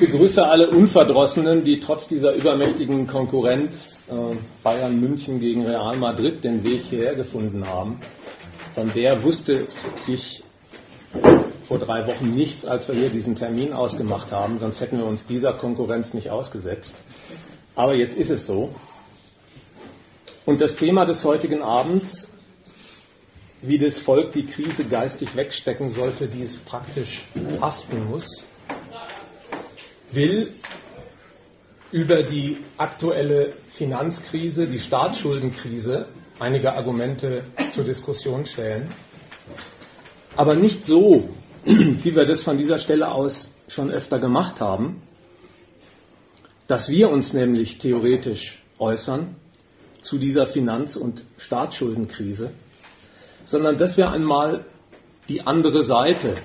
begrüße alle Unverdrossenen, die trotz dieser übermächtigen Konkurrenz äh, Bayern München gegen Real Madrid den Weg hierher gefunden haben. Von der wusste ich vor drei Wochen nichts, als wir hier diesen Termin ausgemacht haben, sonst hätten wir uns dieser Konkurrenz nicht ausgesetzt. Aber jetzt ist es so. Und das Thema des heutigen Abends, wie das Volk die Krise geistig wegstecken sollte, die es praktisch haften muss, will über die aktuelle Finanzkrise, die Staatsschuldenkrise, einige Argumente zur Diskussion stellen. Aber nicht so, wie wir das von dieser Stelle aus schon öfter gemacht haben, dass wir uns nämlich theoretisch äußern zu dieser Finanz- und Staatsschuldenkrise, sondern dass wir einmal die andere Seite,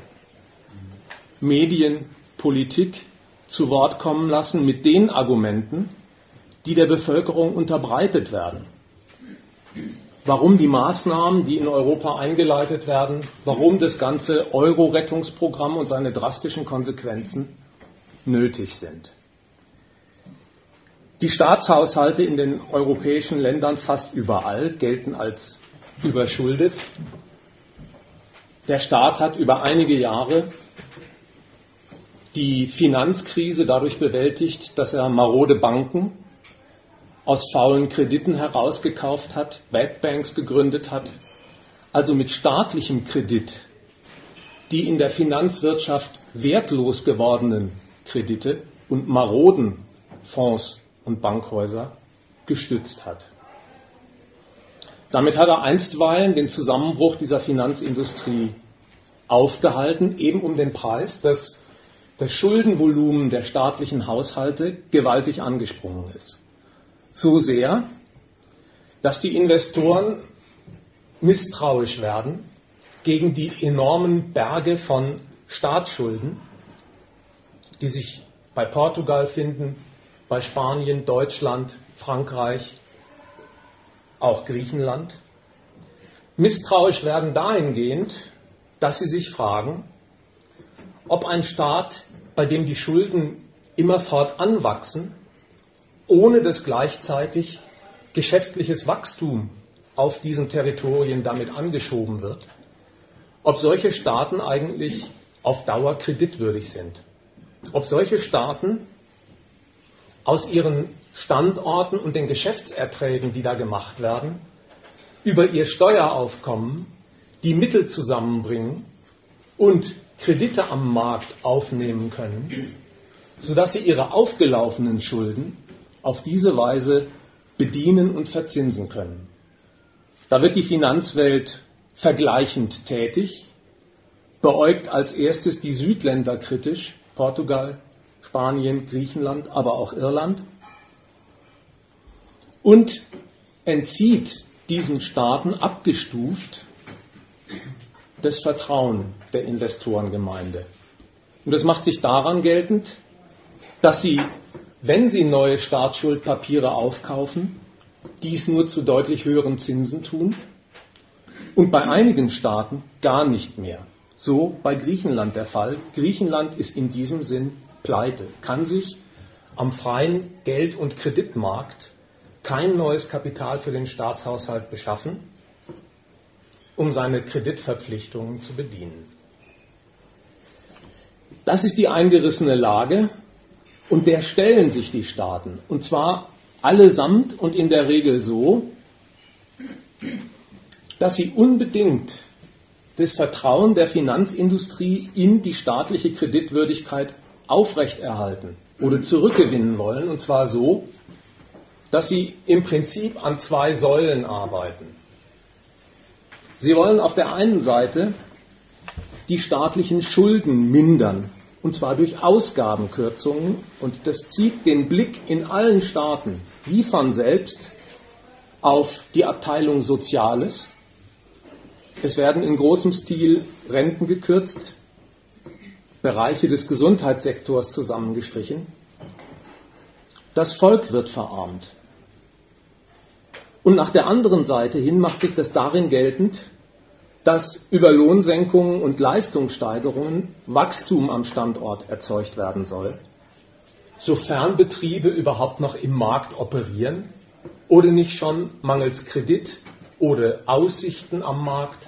Medien, Politik, zu Wort kommen lassen mit den Argumenten, die der Bevölkerung unterbreitet werden. Warum die Maßnahmen, die in Europa eingeleitet werden, warum das ganze Euro-Rettungsprogramm und seine drastischen Konsequenzen nötig sind. Die Staatshaushalte in den europäischen Ländern fast überall gelten als überschuldet. Der Staat hat über einige Jahre die Finanzkrise dadurch bewältigt, dass er marode Banken aus faulen Krediten herausgekauft hat, Bad Banks gegründet hat, also mit staatlichem Kredit die in der Finanzwirtschaft wertlos gewordenen Kredite und maroden Fonds und Bankhäuser gestützt hat. Damit hat er einstweilen den Zusammenbruch dieser Finanzindustrie aufgehalten, eben um den Preis, dass das Schuldenvolumen der staatlichen Haushalte gewaltig angesprungen ist. So sehr, dass die Investoren misstrauisch werden gegen die enormen Berge von Staatsschulden, die sich bei Portugal finden, bei Spanien, Deutschland, Frankreich, auch Griechenland. Misstrauisch werden dahingehend, dass sie sich fragen, ob ein Staat, bei dem die Schulden immerfort anwachsen, ohne dass gleichzeitig geschäftliches Wachstum auf diesen Territorien damit angeschoben wird, ob solche Staaten eigentlich auf Dauer kreditwürdig sind. Ob solche Staaten aus ihren Standorten und den Geschäftserträgen, die da gemacht werden, über ihr Steueraufkommen die Mittel zusammenbringen und Kredite am Markt aufnehmen können, sodass sie ihre aufgelaufenen Schulden auf diese Weise bedienen und verzinsen können. Da wird die Finanzwelt vergleichend tätig, beäugt als erstes die Südländer kritisch, Portugal, Spanien, Griechenland, aber auch Irland, und entzieht diesen Staaten abgestuft das Vertrauen der Investorengemeinde. Und das macht sich daran geltend, dass sie, wenn sie neue Staatsschuldpapiere aufkaufen, dies nur zu deutlich höheren Zinsen tun und bei einigen Staaten gar nicht mehr. So bei Griechenland der Fall. Griechenland ist in diesem Sinn pleite, kann sich am freien Geld- und Kreditmarkt kein neues Kapital für den Staatshaushalt beschaffen um seine Kreditverpflichtungen zu bedienen. Das ist die eingerissene Lage und der stellen sich die Staaten. Und zwar allesamt und in der Regel so, dass sie unbedingt das Vertrauen der Finanzindustrie in die staatliche Kreditwürdigkeit aufrechterhalten oder zurückgewinnen wollen. Und zwar so, dass sie im Prinzip an zwei Säulen arbeiten. Sie wollen auf der einen Seite die staatlichen Schulden mindern, und zwar durch Ausgabenkürzungen. Und das zieht den Blick in allen Staaten, wie von selbst, auf die Abteilung Soziales. Es werden in großem Stil Renten gekürzt, Bereiche des Gesundheitssektors zusammengestrichen. Das Volk wird verarmt. Und nach der anderen Seite hin macht sich das darin geltend, dass über Lohnsenkungen und Leistungssteigerungen Wachstum am Standort erzeugt werden soll. sofern Betriebe überhaupt noch im Markt operieren oder nicht schon mangels Kredit oder Aussichten am Markt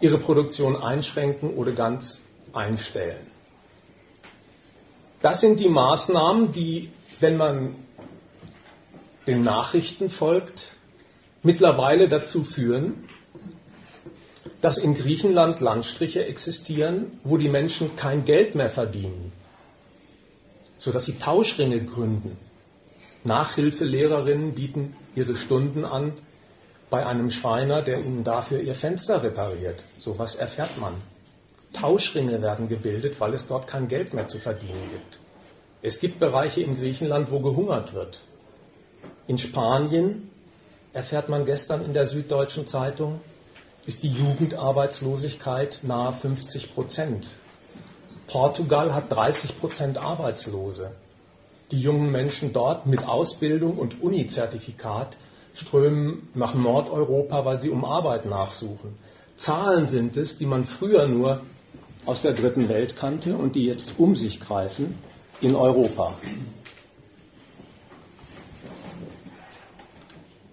ihre Produktion einschränken oder ganz einstellen. Das sind die Maßnahmen, die, wenn man den Nachrichten folgt, mittlerweile dazu führen, dass in Griechenland Landstriche existieren, wo die Menschen kein Geld mehr verdienen, sodass sie Tauschringe gründen. Nachhilfelehrerinnen bieten ihre Stunden an bei einem Schreiner, der ihnen dafür ihr Fenster repariert. So was erfährt man. Tauschringe werden gebildet, weil es dort kein Geld mehr zu verdienen gibt. Es gibt Bereiche in Griechenland, wo gehungert wird. In Spanien, erfährt man gestern in der Süddeutschen Zeitung, ist die Jugendarbeitslosigkeit nahe 50 Prozent. Portugal hat 30 Prozent Arbeitslose. Die jungen Menschen dort mit Ausbildung und Uni-Zertifikat strömen nach Nordeuropa, weil sie um Arbeit nachsuchen. Zahlen sind es, die man früher nur aus der dritten Welt kannte und die jetzt um sich greifen in Europa.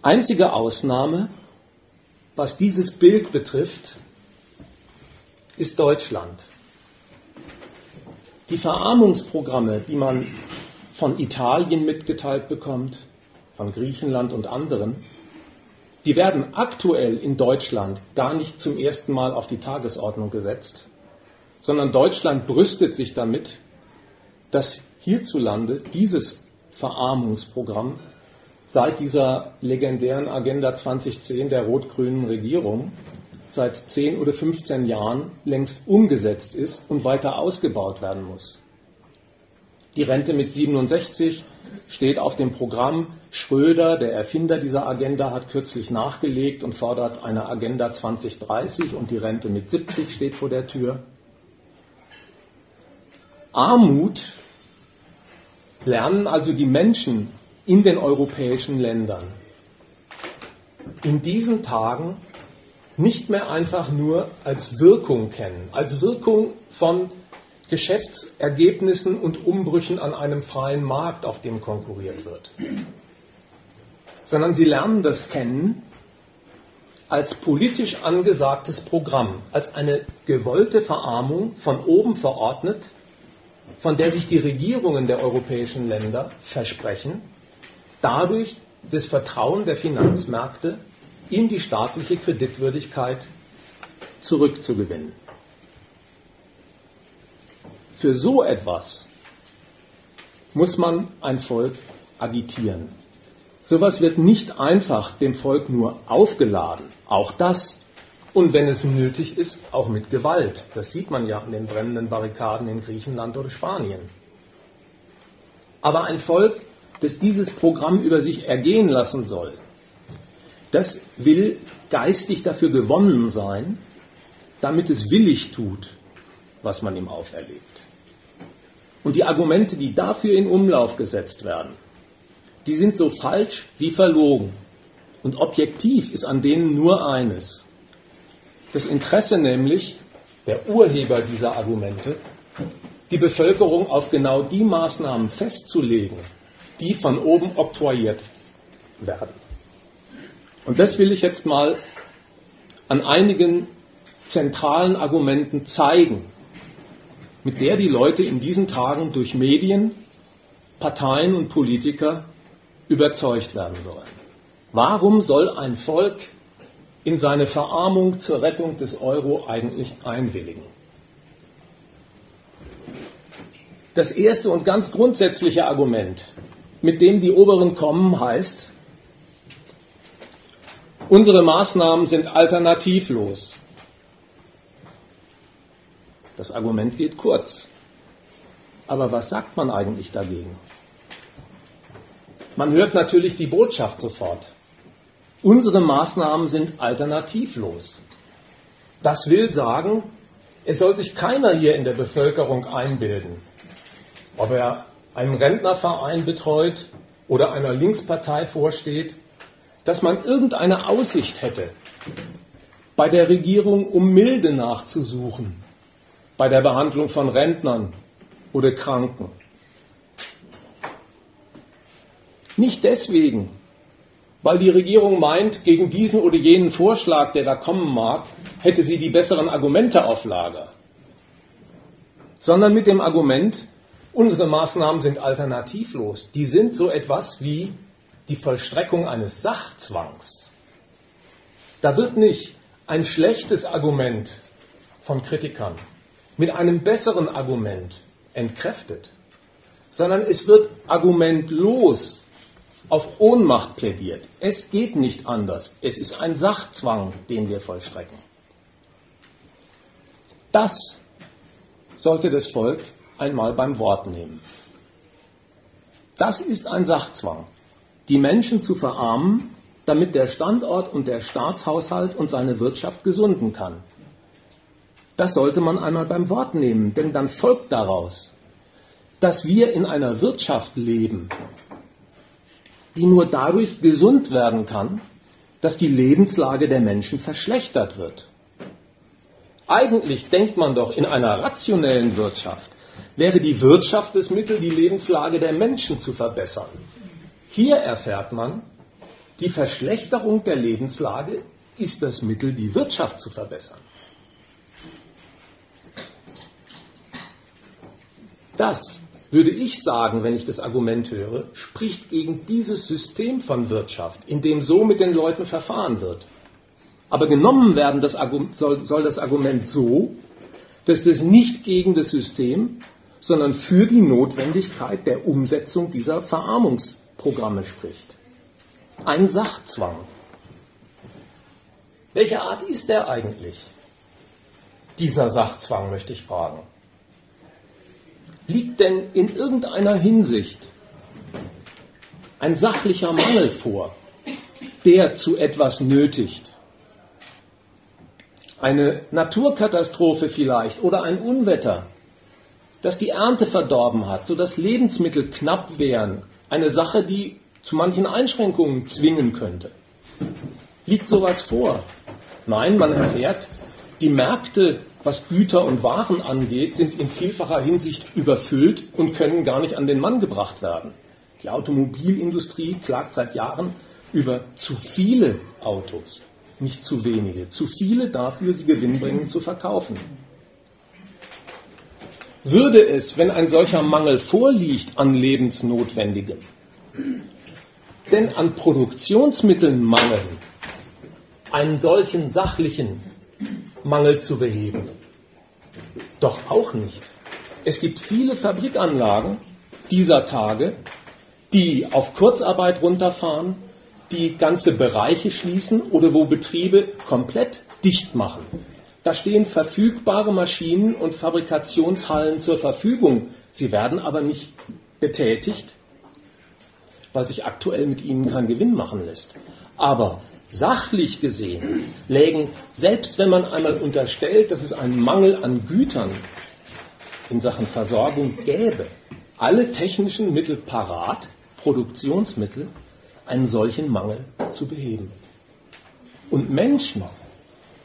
Einzige Ausnahme was dieses Bild betrifft, ist Deutschland. Die Verarmungsprogramme, die man von Italien mitgeteilt bekommt, von Griechenland und anderen, die werden aktuell in Deutschland gar nicht zum ersten Mal auf die Tagesordnung gesetzt, sondern Deutschland brüstet sich damit, dass hierzulande dieses Verarmungsprogramm seit dieser legendären Agenda 2010 der rot-grünen Regierung seit 10 oder 15 Jahren längst umgesetzt ist und weiter ausgebaut werden muss. Die Rente mit 67 steht auf dem Programm. Schröder, der Erfinder dieser Agenda, hat kürzlich nachgelegt und fordert eine Agenda 2030 und die Rente mit 70 steht vor der Tür. Armut lernen also die Menschen in den europäischen Ländern. In diesen Tagen nicht mehr einfach nur als Wirkung kennen, als Wirkung von Geschäftsergebnissen und Umbrüchen an einem freien Markt, auf dem konkurriert wird, sondern sie lernen das kennen als politisch angesagtes Programm, als eine gewollte Verarmung von oben verordnet, von der sich die Regierungen der europäischen Länder versprechen, dadurch das Vertrauen der Finanzmärkte in die staatliche Kreditwürdigkeit zurückzugewinnen. Für so etwas muss man ein Volk agitieren. Sowas wird nicht einfach dem Volk nur aufgeladen. Auch das. Und wenn es nötig ist, auch mit Gewalt. Das sieht man ja an den brennenden Barrikaden in Griechenland oder Spanien. Aber ein Volk das dieses Programm über sich ergehen lassen soll, das will geistig dafür gewonnen sein, damit es willig tut, was man ihm auferlegt. Und die Argumente, die dafür in Umlauf gesetzt werden, die sind so falsch wie verlogen. Und objektiv ist an denen nur eines. Das Interesse nämlich der Urheber dieser Argumente, die Bevölkerung auf genau die Maßnahmen festzulegen, die von oben oktroyiert werden. Und das will ich jetzt mal an einigen zentralen Argumenten zeigen, mit der die Leute in diesen Tagen durch Medien, Parteien und Politiker überzeugt werden sollen. Warum soll ein Volk in seine Verarmung zur Rettung des Euro eigentlich einwilligen? Das erste und ganz grundsätzliche Argument mit dem die Oberen kommen, heißt, unsere Maßnahmen sind alternativlos. Das Argument geht kurz. Aber was sagt man eigentlich dagegen? Man hört natürlich die Botschaft sofort. Unsere Maßnahmen sind alternativlos. Das will sagen, es soll sich keiner hier in der Bevölkerung einbilden, ob er einem Rentnerverein betreut oder einer Linkspartei vorsteht, dass man irgendeine Aussicht hätte, bei der Regierung um Milde nachzusuchen, bei der Behandlung von Rentnern oder Kranken. Nicht deswegen, weil die Regierung meint, gegen diesen oder jenen Vorschlag, der da kommen mag, hätte sie die besseren Argumente auf Lager, sondern mit dem Argument, unsere Maßnahmen sind alternativlos. Die sind so etwas wie die Vollstreckung eines Sachzwangs. Da wird nicht ein schlechtes Argument von Kritikern mit einem besseren Argument entkräftet, sondern es wird argumentlos auf Ohnmacht plädiert. Es geht nicht anders. Es ist ein Sachzwang, den wir vollstrecken. Das sollte das Volk einmal beim Wort nehmen. Das ist ein Sachzwang, die Menschen zu verarmen, damit der Standort und der Staatshaushalt und seine Wirtschaft gesunden kann. Das sollte man einmal beim Wort nehmen, denn dann folgt daraus, dass wir in einer Wirtschaft leben, die nur dadurch gesund werden kann, dass die Lebenslage der Menschen verschlechtert wird. Eigentlich denkt man doch, in einer rationellen Wirtschaft wäre die Wirtschaft das Mittel, die Lebenslage der Menschen zu verbessern. Hier erfährt man, die Verschlechterung der Lebenslage ist das Mittel, die Wirtschaft zu verbessern. Das würde ich sagen, wenn ich das Argument höre, spricht gegen dieses System von Wirtschaft, in dem so mit den Leuten verfahren wird. Aber genommen werden das soll, soll das Argument so, dass das nicht gegen das System, sondern für die Notwendigkeit der Umsetzung dieser Verarmungsprogramme spricht. Ein Sachzwang. Welche Art ist der eigentlich? Dieser Sachzwang, möchte ich fragen. Liegt denn in irgendeiner Hinsicht ein sachlicher Mangel vor, der zu etwas nötigt? Eine Naturkatastrophe vielleicht oder ein Unwetter, das die Ernte verdorben hat, sodass Lebensmittel knapp wären, eine Sache, die zu manchen Einschränkungen zwingen könnte. Liegt sowas vor? Nein, man erfährt, die Märkte was Güter und Waren angeht, sind in vielfacher Hinsicht überfüllt und können gar nicht an den Mann gebracht werden. Die Automobilindustrie klagt seit Jahren über zu viele Autos, nicht zu wenige, zu viele dafür, sie gewinnbringend zu verkaufen. Würde es, wenn ein solcher Mangel vorliegt an Lebensnotwendigem, denn an Produktionsmitteln mangeln, einen solchen sachlichen Mangel zu beheben. Doch auch nicht. Es gibt viele Fabrikanlagen dieser Tage, die auf Kurzarbeit runterfahren, die ganze Bereiche schließen oder wo Betriebe komplett dicht machen. Da stehen verfügbare Maschinen und Fabrikationshallen zur Verfügung. Sie werden aber nicht betätigt, weil sich aktuell mit ihnen kein Gewinn machen lässt. Aber Sachlich gesehen lägen, selbst wenn man einmal unterstellt, dass es einen Mangel an Gütern in Sachen Versorgung gäbe, alle technischen Mittel parat, Produktionsmittel, einen solchen Mangel zu beheben. Und Menschen,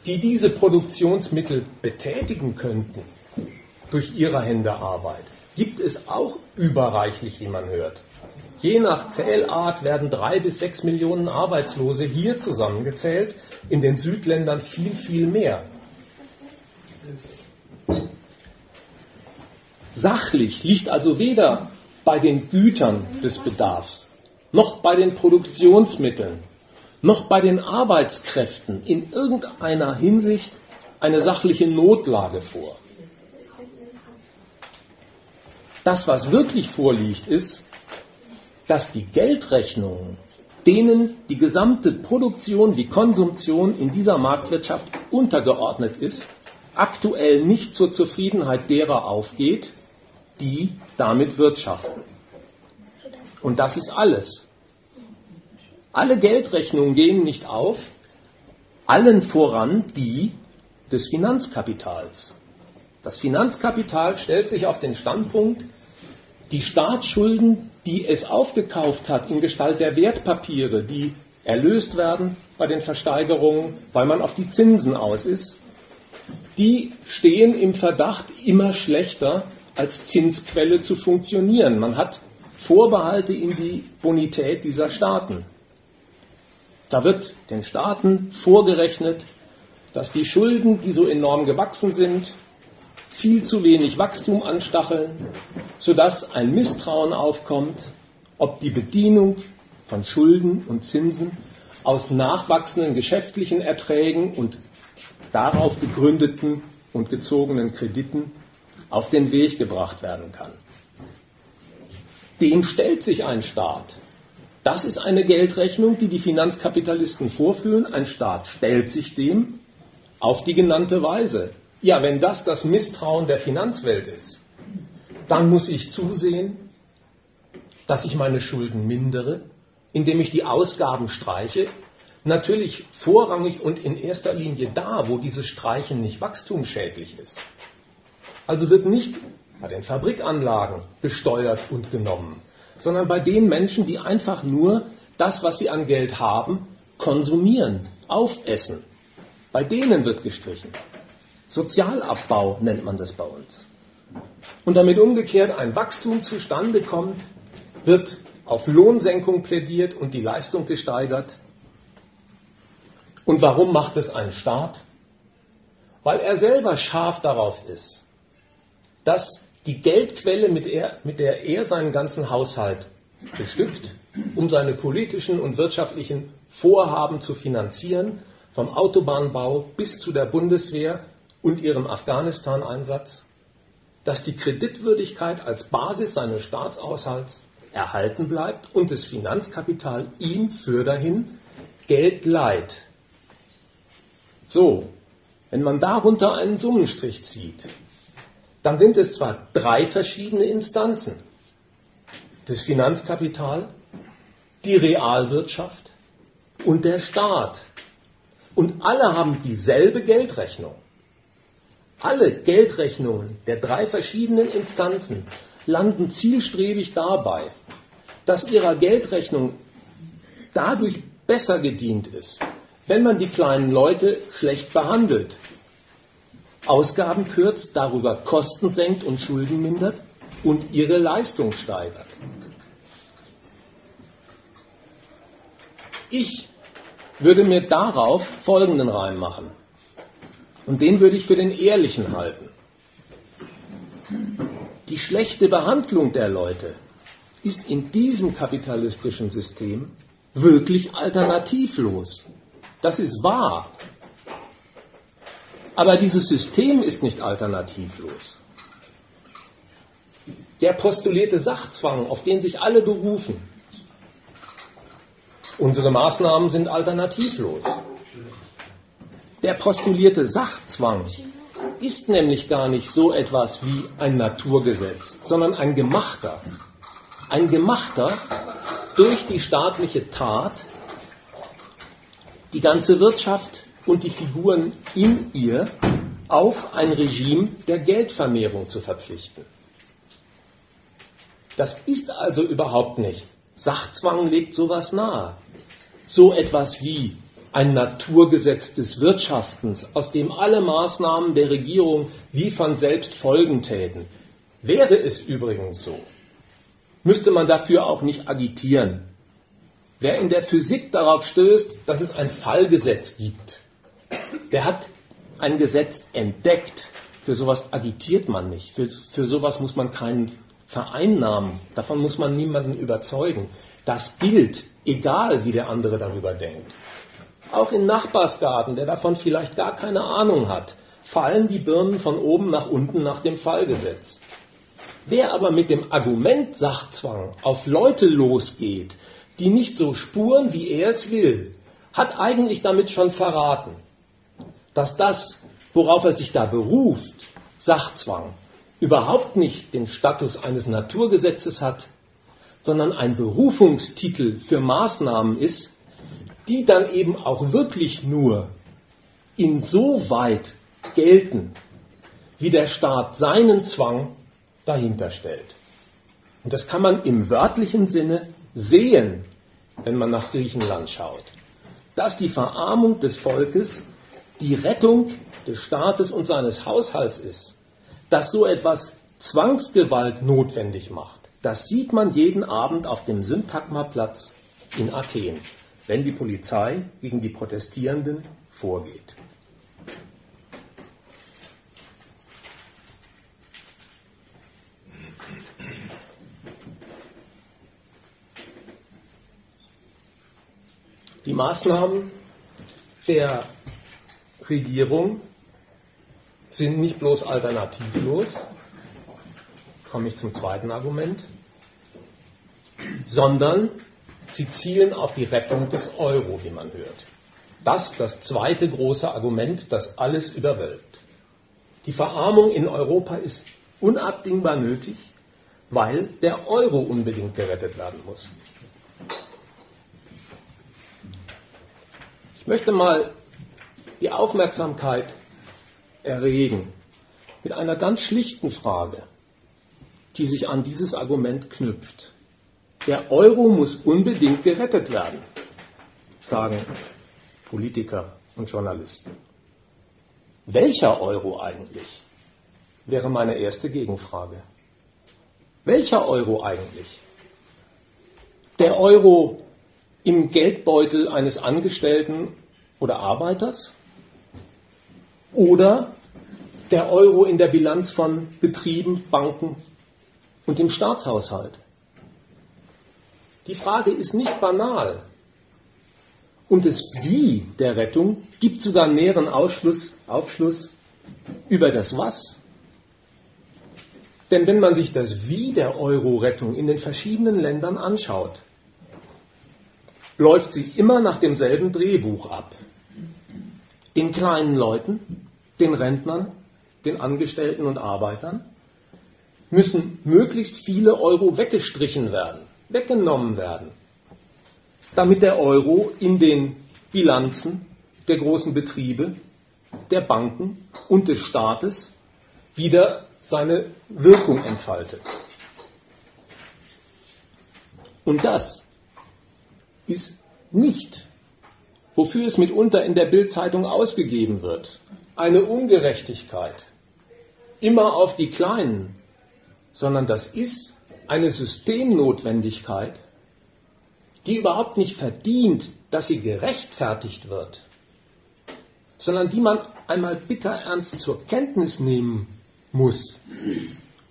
die diese Produktionsmittel betätigen könnten, durch ihre Hände Arbeit, gibt es auch überreichlich, wie man hört. Je nach Zählart werden drei bis sechs Millionen Arbeitslose hier zusammengezählt, in den Südländern viel, viel mehr. Sachlich liegt also weder bei den Gütern des Bedarfs, noch bei den Produktionsmitteln, noch bei den Arbeitskräften in irgendeiner Hinsicht eine sachliche Notlage vor. Das, was wirklich vorliegt, ist, dass die Geldrechnungen, denen die gesamte Produktion, die Konsumtion in dieser Marktwirtschaft untergeordnet ist, aktuell nicht zur Zufriedenheit derer aufgeht, die damit wirtschaften. Und das ist alles. Alle Geldrechnungen gehen nicht auf, allen voran die des Finanzkapitals. Das Finanzkapital stellt sich auf den Standpunkt, die Staatsschulden, die es aufgekauft hat in Gestalt der Wertpapiere, die erlöst werden bei den Versteigerungen, weil man auf die Zinsen aus ist, die stehen im Verdacht, immer schlechter als Zinsquelle zu funktionieren. Man hat Vorbehalte in die Bonität dieser Staaten. Da wird den Staaten vorgerechnet, dass die Schulden, die so enorm gewachsen sind, viel zu wenig Wachstum anstacheln, sodass ein Misstrauen aufkommt, ob die Bedienung von Schulden und Zinsen aus nachwachsenden geschäftlichen Erträgen und darauf gegründeten und gezogenen Krediten auf den Weg gebracht werden kann. Dem stellt sich ein Staat. Das ist eine Geldrechnung, die die Finanzkapitalisten vorführen. Ein Staat stellt sich dem auf die genannte Weise. Ja, wenn das das Misstrauen der Finanzwelt ist, dann muss ich zusehen, dass ich meine Schulden mindere, indem ich die Ausgaben streiche. Natürlich vorrangig und in erster Linie da, wo dieses Streichen nicht wachstumsschädlich ist. Also wird nicht bei den Fabrikanlagen besteuert und genommen, sondern bei den Menschen, die einfach nur das, was sie an Geld haben, konsumieren, aufessen. Bei denen wird gestrichen. Sozialabbau nennt man das bei uns. Und damit umgekehrt ein Wachstum zustande kommt, wird auf Lohnsenkung plädiert und die Leistung gesteigert. Und warum macht es ein Staat? Weil er selber scharf darauf ist, dass die Geldquelle, mit, er, mit der er seinen ganzen Haushalt bestückt, um seine politischen und wirtschaftlichen Vorhaben zu finanzieren, vom Autobahnbau bis zu der Bundeswehr und ihrem Afghanistan-Einsatz, dass die Kreditwürdigkeit als Basis seines Staatshaushalts erhalten bleibt und das Finanzkapital ihm für dahin Geld leiht. So, wenn man darunter einen Summenstrich zieht, dann sind es zwar drei verschiedene Instanzen. Das Finanzkapital, die Realwirtschaft und der Staat. Und alle haben dieselbe Geldrechnung. Alle Geldrechnungen der drei verschiedenen Instanzen landen zielstrebig dabei, dass ihrer Geldrechnung dadurch besser gedient ist, wenn man die kleinen Leute schlecht behandelt, Ausgaben kürzt, darüber Kosten senkt und Schulden mindert und ihre Leistung steigert. Ich würde mir darauf folgenden Reim machen. Und den würde ich für den ehrlichen halten. Die schlechte Behandlung der Leute ist in diesem kapitalistischen System wirklich alternativlos. Das ist wahr. Aber dieses System ist nicht alternativlos. Der postulierte Sachzwang, auf den sich alle berufen, unsere Maßnahmen sind alternativlos. Der postulierte Sachzwang ist nämlich gar nicht so etwas wie ein Naturgesetz, sondern ein gemachter. Ein gemachter durch die staatliche Tat die ganze Wirtschaft und die Figuren in ihr auf ein Regime der Geldvermehrung zu verpflichten. Das ist also überhaupt nicht. Sachzwang legt sowas nahe. So etwas wie ein Naturgesetz des Wirtschaftens, aus dem alle Maßnahmen der Regierung wie von selbst folgen täten. Wäre es übrigens so, müsste man dafür auch nicht agitieren. Wer in der Physik darauf stößt, dass es ein Fallgesetz gibt, der hat ein Gesetz entdeckt. Für sowas agitiert man nicht. Für, für sowas muss man keinen vereinnahmen. Davon muss man niemanden überzeugen. Das gilt, egal wie der andere darüber denkt. Auch im Nachbarsgarten, der davon vielleicht gar keine Ahnung hat, fallen die Birnen von oben nach unten nach dem Fallgesetz. Wer aber mit dem Argument Sachzwang auf Leute losgeht, die nicht so spuren, wie er es will, hat eigentlich damit schon verraten, dass das, worauf er sich da beruft, Sachzwang, überhaupt nicht den Status eines Naturgesetzes hat, sondern ein Berufungstitel für Maßnahmen ist, die dann eben auch wirklich nur insoweit gelten, wie der Staat seinen Zwang dahinter stellt. Und das kann man im wörtlichen Sinne sehen, wenn man nach Griechenland schaut, dass die Verarmung des Volkes die Rettung des Staates und seines Haushalts ist, dass so etwas Zwangsgewalt notwendig macht, Das sieht man jeden Abend auf dem Syntagmaplatz in Athen, wenn die Polizei gegen die Protestierenden vorgeht. Die Maßnahmen der Regierung sind nicht bloß alternativlos, komme ich zum zweiten Argument, sondern sie zielen auf die Rettung des Euro, wie man hört. Das das zweite große Argument, das alles überwölbt. Die Verarmung in Europa ist unabdingbar nötig, weil der Euro unbedingt gerettet werden muss. Ich möchte mal die Aufmerksamkeit erregen mit einer ganz schlichten Frage, die sich an dieses Argument knüpft. Der Euro muss unbedingt gerettet werden, sagen Politiker und Journalisten. Welcher Euro eigentlich? wäre meine erste Gegenfrage. Welcher Euro eigentlich? Der Euro im Geldbeutel eines Angestellten oder Arbeiters? Oder der Euro in der Bilanz von Betrieben, Banken und dem Staatshaushalt? Die Frage ist nicht banal. Und das Wie der Rettung gibt sogar näheren Aufschluss, Aufschluss über das Was. Denn wenn man sich das Wie der Euro-Rettung in den verschiedenen Ländern anschaut, läuft sie immer nach demselben Drehbuch ab. Den kleinen Leuten, den Rentnern, den Angestellten und Arbeitern müssen möglichst viele Euro weggestrichen werden, weggenommen werden, damit der Euro in den Bilanzen der großen Betriebe, der Banken und des Staates wieder seine Wirkung entfaltet. Und das ist nicht, wofür es mitunter in der Bildzeitung ausgegeben wird, eine Ungerechtigkeit, immer auf die Kleinen, sondern das ist eine Systemnotwendigkeit, die überhaupt nicht verdient, dass sie gerechtfertigt wird, sondern die man einmal bitterernst zur Kenntnis nehmen muss,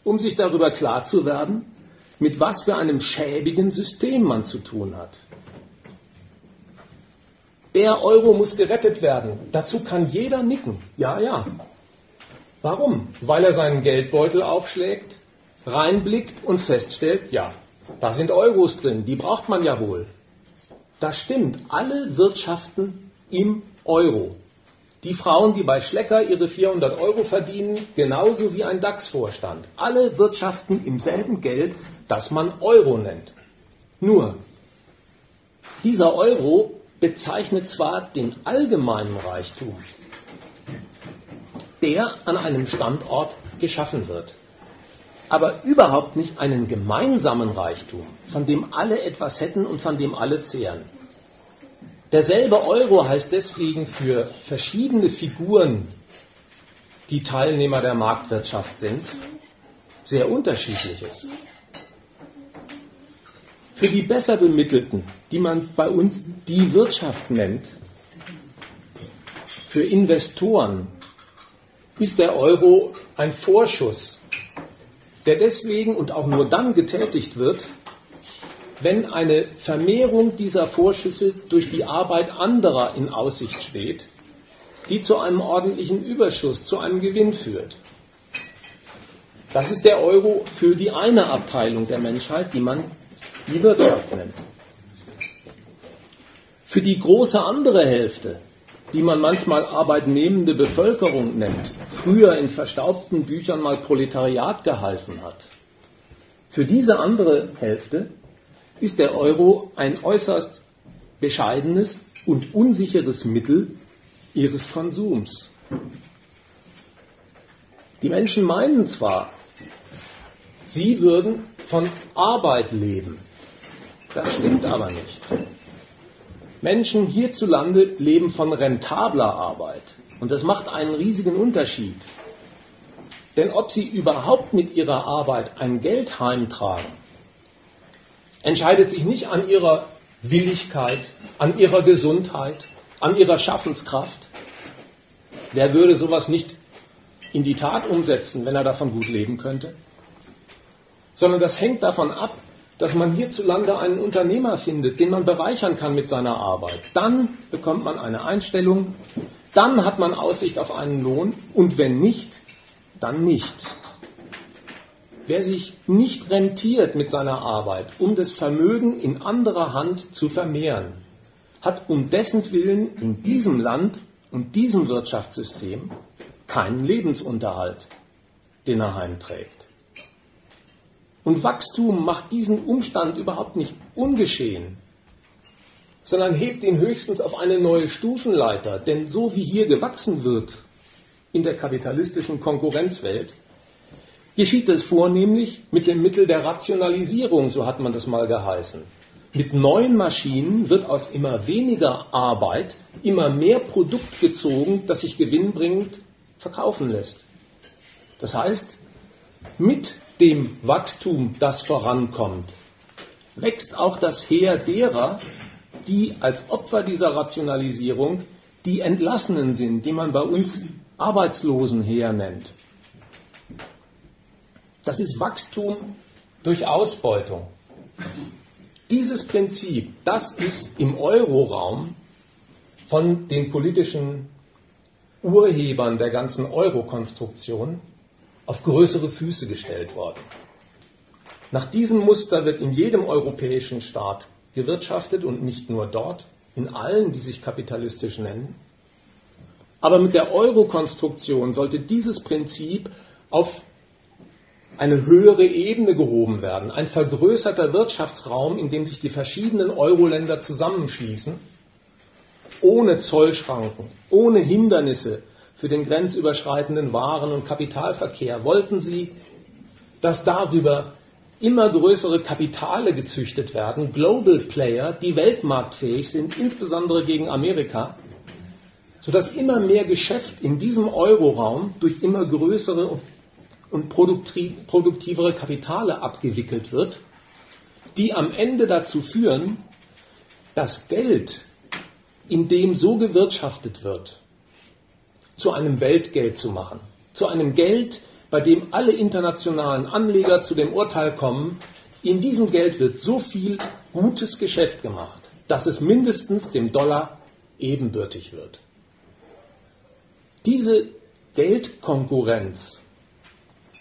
um sich darüber klar zu werden, mit was für einem schäbigen System man zu tun hat. Der Euro muss gerettet werden. Dazu kann jeder nicken. Ja, ja. Warum? Weil er seinen Geldbeutel aufschlägt, reinblickt und feststellt, ja, da sind Euros drin, die braucht man ja wohl. Das stimmt. Alle wirtschaften im Euro. Die Frauen, die bei Schlecker ihre 400 Euro verdienen, genauso wie ein DAX-Vorstand. Alle wirtschaften im selben Geld, das man Euro nennt. Nur, dieser Euro bezeichnet zwar den allgemeinen Reichtum, der an einem Standort geschaffen wird, aber überhaupt nicht einen gemeinsamen Reichtum, von dem alle etwas hätten und von dem alle zehren. Derselbe Euro heißt deswegen für verschiedene Figuren, die Teilnehmer der Marktwirtschaft sind, sehr unterschiedliches. Für die besser bemittelten, die man bei uns die Wirtschaft nennt, für Investoren ist der Euro ein Vorschuss, der deswegen und auch nur dann getätigt wird, wenn eine Vermehrung dieser Vorschüsse durch die Arbeit anderer in Aussicht steht, die zu einem ordentlichen Überschuss, zu einem Gewinn führt. Das ist der Euro für die eine Abteilung der Menschheit, die man die Wirtschaft nennt. Für die große andere Hälfte, die man manchmal arbeitnehmende Bevölkerung nennt, früher in verstaubten Büchern mal Proletariat geheißen hat, für diese andere Hälfte ist der Euro ein äußerst bescheidenes und unsicheres Mittel ihres Konsums. Die Menschen meinen zwar, sie würden von Arbeit leben, das stimmt aber nicht. Menschen hierzulande leben von rentabler Arbeit. Und das macht einen riesigen Unterschied. Denn ob sie überhaupt mit ihrer Arbeit ein Geld heimtragen, entscheidet sich nicht an ihrer Willigkeit, an ihrer Gesundheit, an ihrer Schaffenskraft. Wer würde sowas nicht in die Tat umsetzen, wenn er davon gut leben könnte? Sondern das hängt davon ab, dass man hierzulande einen Unternehmer findet, den man bereichern kann mit seiner Arbeit. Dann bekommt man eine Einstellung, dann hat man Aussicht auf einen Lohn und wenn nicht, dann nicht. Wer sich nicht rentiert mit seiner Arbeit, um das Vermögen in anderer Hand zu vermehren, hat um dessen Willen in diesem Land und diesem Wirtschaftssystem keinen Lebensunterhalt, den er heimträgt. Und Wachstum macht diesen Umstand überhaupt nicht ungeschehen, sondern hebt ihn höchstens auf eine neue Stufenleiter. Denn so wie hier gewachsen wird in der kapitalistischen Konkurrenzwelt, geschieht es vornehmlich mit dem Mittel der Rationalisierung, so hat man das mal geheißen. Mit neuen Maschinen wird aus immer weniger Arbeit immer mehr Produkt gezogen, das sich gewinnbringend verkaufen lässt. Das heißt, mit dem Wachstum, das vorankommt, wächst auch das Heer derer, die als Opfer dieser Rationalisierung die Entlassenen sind, die man bei uns Arbeitslosenheer nennt. Das ist Wachstum durch Ausbeutung. Dieses Prinzip, das ist im Euroraum von den politischen Urhebern der ganzen Euro-Konstruktion auf größere Füße gestellt worden. Nach diesem Muster wird in jedem europäischen Staat gewirtschaftet und nicht nur dort, in allen, die sich kapitalistisch nennen. Aber mit der Euro-Konstruktion sollte dieses Prinzip auf eine höhere Ebene gehoben werden, ein vergrößerter Wirtschaftsraum, in dem sich die verschiedenen Euro-Länder zusammenschließen, ohne Zollschranken, ohne Hindernisse für den grenzüberschreitenden Waren- und Kapitalverkehr, wollten sie, dass darüber immer größere Kapitale gezüchtet werden, Global Player, die weltmarktfähig sind, insbesondere gegen Amerika, sodass immer mehr Geschäft in diesem Euroraum durch immer größere und produktivere Kapitale abgewickelt wird, die am Ende dazu führen, dass Geld, in dem so gewirtschaftet wird, zu einem Weltgeld zu machen, zu einem Geld, bei dem alle internationalen Anleger zu dem Urteil kommen, in diesem Geld wird so viel gutes Geschäft gemacht, dass es mindestens dem Dollar ebenbürtig wird. Diese Geldkonkurrenz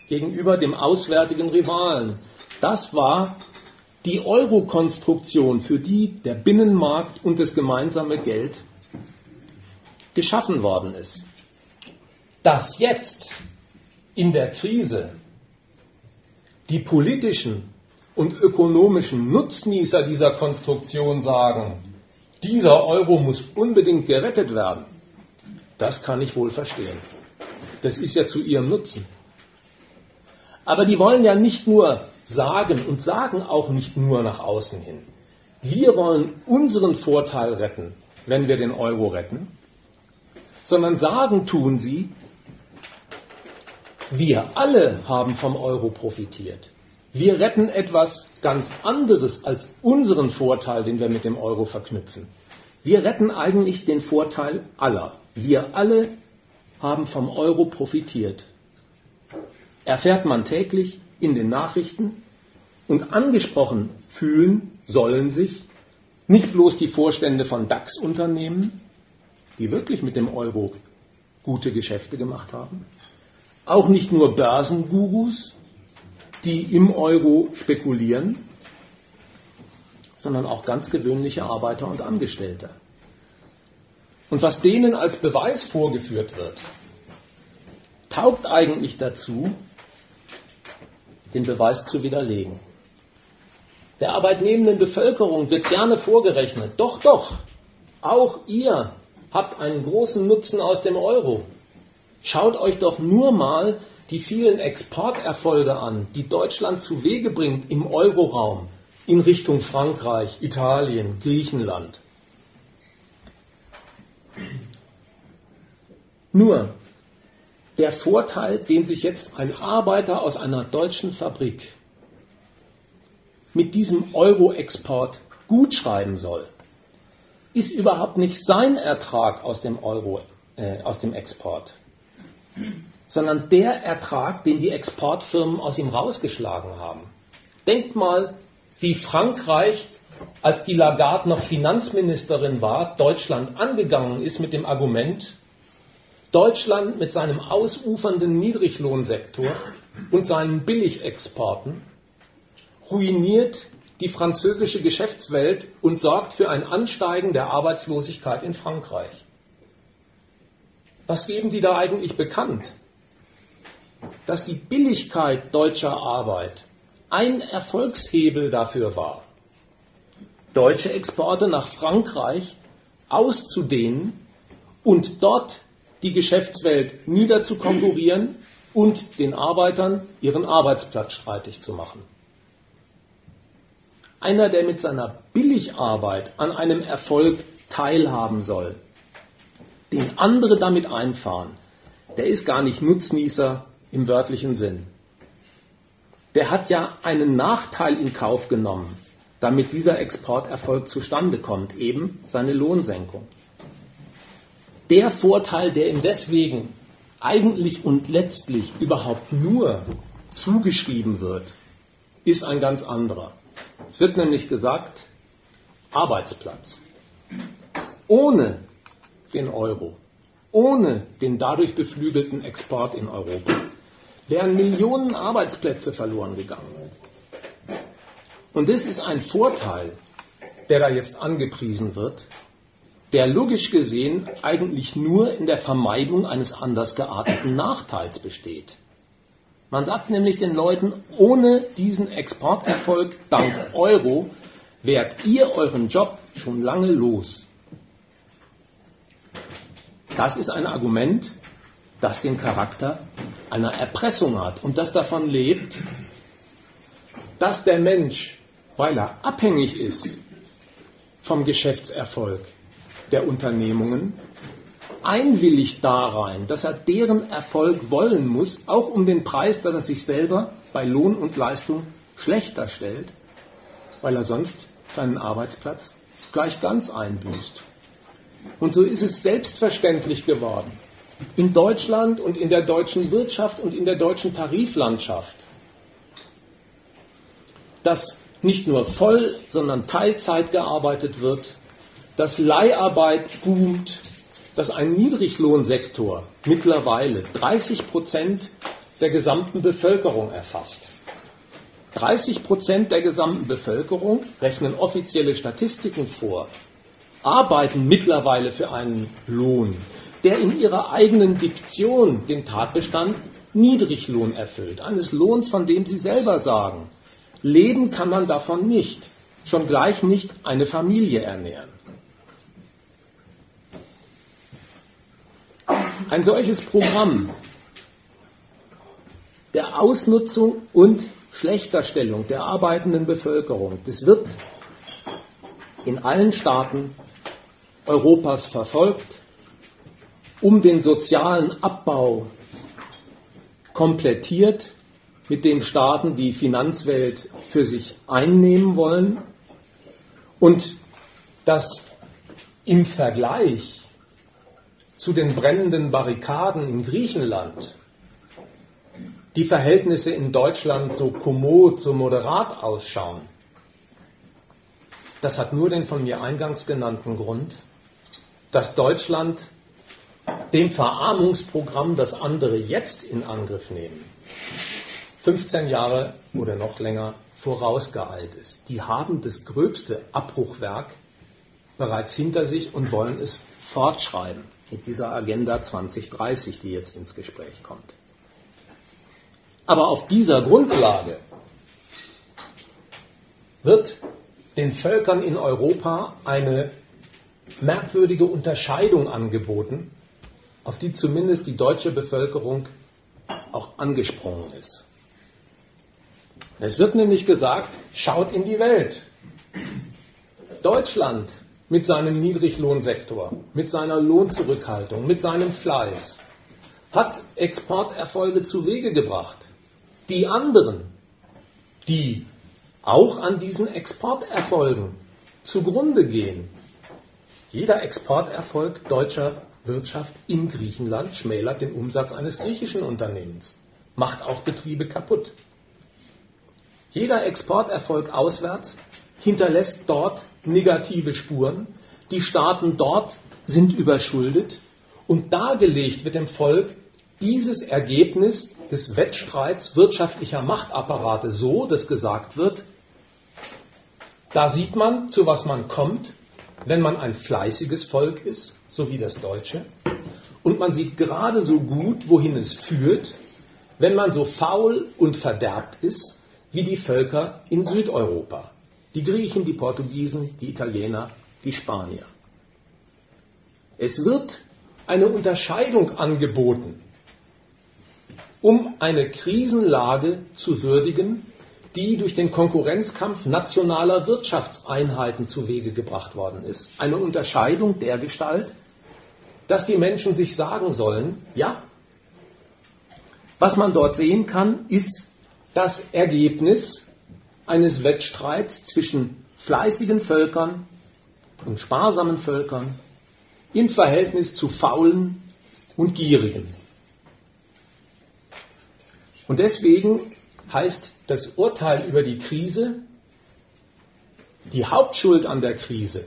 gegenüber dem auswärtigen Rivalen. Das war die Euro-Konstruktion, für die der Binnenmarkt und das gemeinsame Geld geschaffen worden ist. Dass jetzt in der Krise die politischen und ökonomischen Nutznießer dieser Konstruktion sagen, dieser Euro muss unbedingt gerettet werden, das kann ich wohl verstehen. Das ist ja zu ihrem Nutzen. Aber die wollen ja nicht nur sagen und sagen auch nicht nur nach außen hin. Wir wollen unseren Vorteil retten, wenn wir den Euro retten, sondern sagen tun sie, wir alle haben vom Euro profitiert. Wir retten etwas ganz anderes als unseren Vorteil, den wir mit dem Euro verknüpfen. Wir retten eigentlich den Vorteil aller. Wir alle haben vom Euro profitiert erfährt man täglich in den Nachrichten und angesprochen fühlen sollen sich nicht bloß die Vorstände von DAX-Unternehmen, die wirklich mit dem Euro gute Geschäfte gemacht haben, auch nicht nur Börsengurus, die im Euro spekulieren, sondern auch ganz gewöhnliche Arbeiter und Angestellte. Und was denen als Beweis vorgeführt wird, taugt eigentlich dazu, den Beweis zu widerlegen. Der arbeitnehmenden Bevölkerung wird gerne vorgerechnet, doch, doch, auch ihr habt einen großen Nutzen aus dem Euro. Schaut euch doch nur mal die vielen Exporterfolge an, die Deutschland zu Wege bringt im Euroraum in Richtung Frankreich, Italien, Griechenland. Nur, der Vorteil, den sich jetzt ein Arbeiter aus einer deutschen Fabrik mit diesem Euro-Export gutschreiben soll, ist überhaupt nicht sein Ertrag aus dem Euro, äh, aus dem Export, sondern der Ertrag, den die Exportfirmen aus ihm rausgeschlagen haben. Denkt mal, wie Frankreich, als die Lagarde noch Finanzministerin war, Deutschland angegangen ist mit dem Argument, Deutschland mit seinem ausufernden Niedriglohnsektor und seinen Billigexporten ruiniert die französische Geschäftswelt und sorgt für ein Ansteigen der Arbeitslosigkeit in Frankreich. Was geben die da eigentlich bekannt? Dass die Billigkeit deutscher Arbeit ein Erfolgshebel dafür war, deutsche Exporte nach Frankreich auszudehnen und dort die Geschäftswelt niederzukonkurrieren und den Arbeitern ihren Arbeitsplatz streitig zu machen. Einer, der mit seiner Billigarbeit an einem Erfolg teilhaben soll, den andere damit einfahren, der ist gar nicht Nutznießer im wörtlichen Sinn. Der hat ja einen Nachteil in Kauf genommen, damit dieser Exporterfolg zustande kommt, eben seine Lohnsenkung der Vorteil, der ihm deswegen eigentlich und letztlich überhaupt nur zugeschrieben wird, ist ein ganz anderer. Es wird nämlich gesagt, Arbeitsplatz. Ohne den Euro, ohne den dadurch beflügelten Export in Europa, wären Millionen Arbeitsplätze verloren gegangen. Und das ist ein Vorteil, der da jetzt angepriesen wird, der logisch gesehen eigentlich nur in der Vermeidung eines anders gearteten Nachteils besteht. Man sagt nämlich den Leuten, ohne diesen Exporterfolg dank Euro wärt ihr euren Job schon lange los. Das ist ein Argument, das den Charakter einer Erpressung hat und das davon lebt, dass der Mensch, weil er abhängig ist vom Geschäftserfolg, der Unternehmungen einwilligt da rein, dass er deren Erfolg wollen muss, auch um den Preis, dass er sich selber bei Lohn und Leistung schlechter stellt, weil er sonst seinen Arbeitsplatz gleich ganz einbüßt. Und so ist es selbstverständlich geworden, in Deutschland und in der deutschen Wirtschaft und in der deutschen Tariflandschaft, dass nicht nur Voll, sondern Teilzeit gearbeitet wird, dass Leiharbeit boomt, dass ein Niedriglohnsektor mittlerweile 30 Prozent der gesamten Bevölkerung erfasst. 30 Prozent der gesamten Bevölkerung rechnen offizielle Statistiken vor, arbeiten mittlerweile für einen Lohn, der in ihrer eigenen Diktion den Tatbestand Niedriglohn erfüllt. Eines Lohns, von dem sie selber sagen, leben kann man davon nicht, schon gleich nicht eine Familie ernähren. Ein solches Programm der Ausnutzung und Schlechterstellung der arbeitenden Bevölkerung, das wird in allen Staaten Europas verfolgt, um den sozialen Abbau komplettiert mit den Staaten, die Finanzwelt für sich einnehmen wollen. Und das im Vergleich zu den brennenden Barrikaden in Griechenland die Verhältnisse in Deutschland so kommod, so moderat ausschauen, das hat nur den von mir eingangs genannten Grund, dass Deutschland dem Verarmungsprogramm, das andere jetzt in Angriff nehmen, 15 Jahre oder noch länger vorausgeeilt ist. Die haben das gröbste Abbruchwerk bereits hinter sich und wollen es fortschreiben mit dieser Agenda 2030, die jetzt ins Gespräch kommt. Aber auf dieser Grundlage wird den Völkern in Europa eine merkwürdige Unterscheidung angeboten, auf die zumindest die deutsche Bevölkerung auch angesprungen ist. Es wird nämlich gesagt, schaut in die Welt. Deutschland mit seinem Niedriglohnsektor, mit seiner Lohnzurückhaltung, mit seinem Fleiß, hat Exporterfolge zu Wege gebracht. Die anderen, die auch an diesen Exporterfolgen zugrunde gehen. Jeder Exporterfolg deutscher Wirtschaft in Griechenland schmälert den Umsatz eines griechischen Unternehmens, macht auch Betriebe kaputt. Jeder Exporterfolg auswärts hinterlässt dort negative Spuren. Die Staaten dort sind überschuldet und dargelegt wird dem Volk dieses Ergebnis des Wettstreits wirtschaftlicher Machtapparate so, dass gesagt wird, da sieht man, zu was man kommt, wenn man ein fleißiges Volk ist, so wie das Deutsche. Und man sieht gerade so gut, wohin es führt, wenn man so faul und verderbt ist, wie die Völker in Südeuropa. Die Griechen, die Portugiesen, die Italiener, die Spanier. Es wird eine Unterscheidung angeboten, um eine Krisenlage zu würdigen, die durch den Konkurrenzkampf nationaler Wirtschaftseinheiten zu Wege gebracht worden ist. Eine Unterscheidung der Gestalt, dass die Menschen sich sagen sollen, ja, was man dort sehen kann, ist das Ergebnis eines Wettstreits zwischen fleißigen Völkern und sparsamen Völkern im Verhältnis zu faulen und gierigen. Und deswegen heißt das Urteil über die Krise, die Hauptschuld an der Krise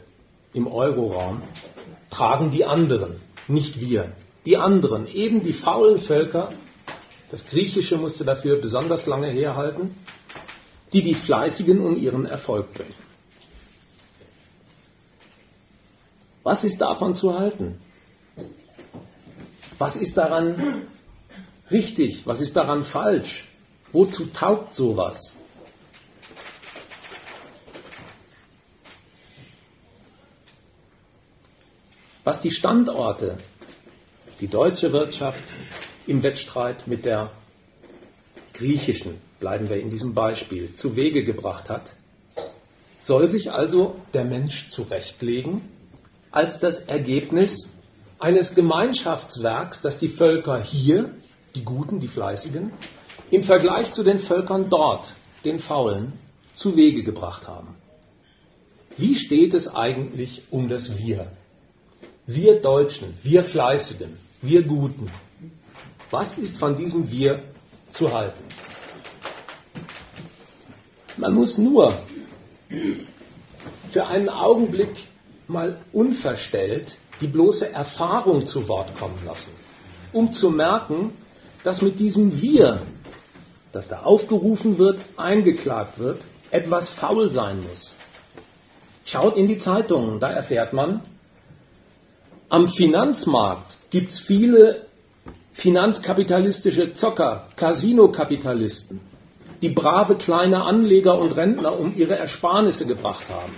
im Euroraum tragen die anderen, nicht wir. Die anderen, eben die faulen Völker, das Griechische musste dafür besonders lange herhalten, die die Fleißigen um ihren Erfolg bringen. Was ist davon zu halten? Was ist daran richtig? Was ist daran falsch? Wozu taugt sowas? Was die Standorte, die deutsche Wirtschaft im Wettstreit mit der griechischen, bleiben wir in diesem Beispiel, zu Wege gebracht hat, soll sich also der Mensch zurechtlegen als das Ergebnis eines Gemeinschaftswerks, das die Völker hier, die Guten, die Fleißigen, im Vergleich zu den Völkern dort, den Faulen, zu Wege gebracht haben. Wie steht es eigentlich um das Wir? Wir Deutschen, wir Fleißigen, wir Guten. Was ist von diesem Wir zu halten? Man muss nur für einen Augenblick mal unverstellt die bloße Erfahrung zu Wort kommen lassen, um zu merken, dass mit diesem Wir dass da aufgerufen wird, eingeklagt wird, etwas faul sein muss. Schaut in die Zeitungen, da erfährt man, am Finanzmarkt gibt es viele finanzkapitalistische Zocker, Casino-Kapitalisten, die brave kleine Anleger und Rentner um ihre Ersparnisse gebracht haben.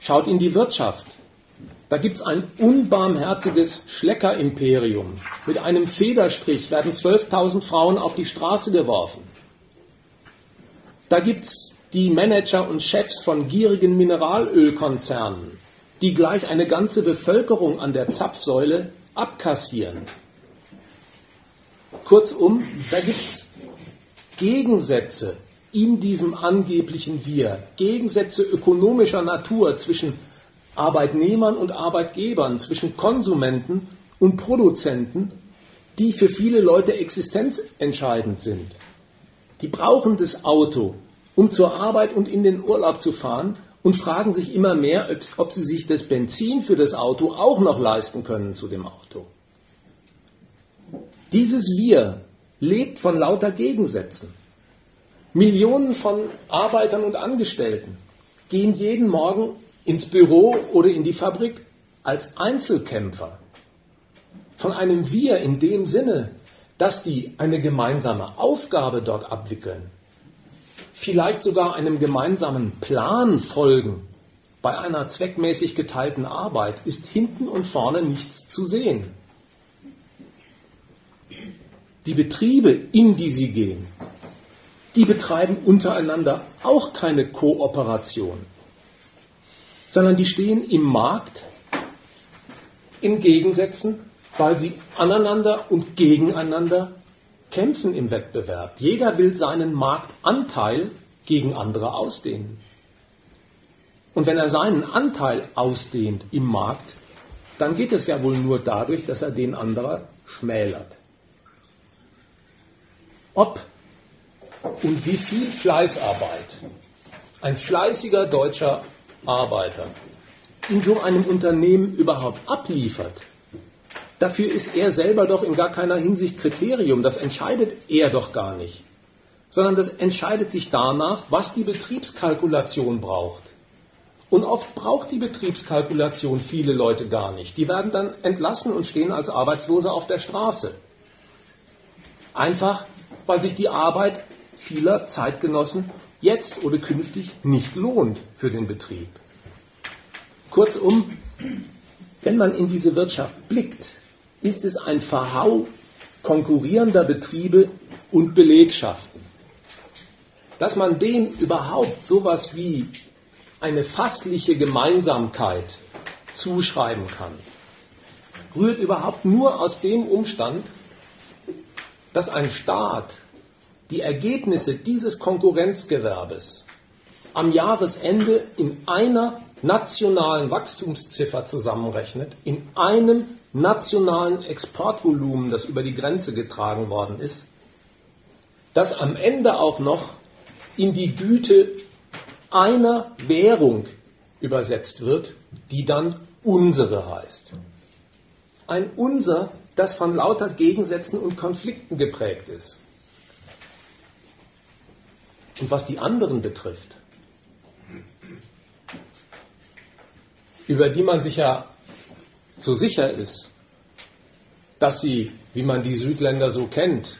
Schaut in die Wirtschaft. Da gibt es ein unbarmherziges Schleckerimperium. Mit einem Federstrich werden 12.000 Frauen auf die Straße geworfen. Da gibt es die Manager und Chefs von gierigen Mineralölkonzernen, die gleich eine ganze Bevölkerung an der Zapfsäule abkassieren. Kurzum, da gibt es Gegensätze in diesem angeblichen Wir, Gegensätze ökonomischer Natur zwischen Arbeitnehmern und Arbeitgebern, zwischen Konsumenten und Produzenten, die für viele Leute existenzentscheidend sind. Die brauchen das Auto, um zur Arbeit und in den Urlaub zu fahren und fragen sich immer mehr, ob sie sich das Benzin für das Auto auch noch leisten können zu dem Auto. Dieses Wir lebt von lauter Gegensätzen. Millionen von Arbeitern und Angestellten gehen jeden Morgen ins Büro oder in die Fabrik als Einzelkämpfer. Von einem Wir in dem Sinne, dass die eine gemeinsame Aufgabe dort abwickeln, vielleicht sogar einem gemeinsamen Plan folgen, bei einer zweckmäßig geteilten Arbeit ist hinten und vorne nichts zu sehen. Die Betriebe, in die sie gehen, die betreiben untereinander auch keine Kooperation sondern die stehen im Markt in Gegensätzen, weil sie aneinander und gegeneinander kämpfen im Wettbewerb. Jeder will seinen Marktanteil gegen andere ausdehnen. Und wenn er seinen Anteil ausdehnt im Markt, dann geht es ja wohl nur dadurch, dass er den anderer schmälert. Ob und wie viel Fleißarbeit ein fleißiger deutscher Arbeiter in so einem Unternehmen überhaupt abliefert, dafür ist er selber doch in gar keiner Hinsicht Kriterium. Das entscheidet er doch gar nicht. Sondern das entscheidet sich danach, was die Betriebskalkulation braucht. Und oft braucht die Betriebskalkulation viele Leute gar nicht. Die werden dann entlassen und stehen als Arbeitslose auf der Straße. Einfach, weil sich die Arbeit vieler Zeitgenossen jetzt oder künftig nicht lohnt für den Betrieb. Kurzum, wenn man in diese Wirtschaft blickt, ist es ein Verhau konkurrierender Betriebe und Belegschaften. Dass man denen überhaupt sowas wie eine fassliche Gemeinsamkeit zuschreiben kann, rührt überhaupt nur aus dem Umstand, dass ein Staat die Ergebnisse dieses Konkurrenzgewerbes am Jahresende in einer nationalen Wachstumsziffer zusammenrechnet, in einem nationalen Exportvolumen, das über die Grenze getragen worden ist, das am Ende auch noch in die Güte einer Währung übersetzt wird, die dann unsere heißt. Ein unser, das von lauter Gegensätzen und Konflikten geprägt ist. Und was die anderen betrifft, über die man sich ja so sicher ist, dass sie, wie man die Südländer so kennt,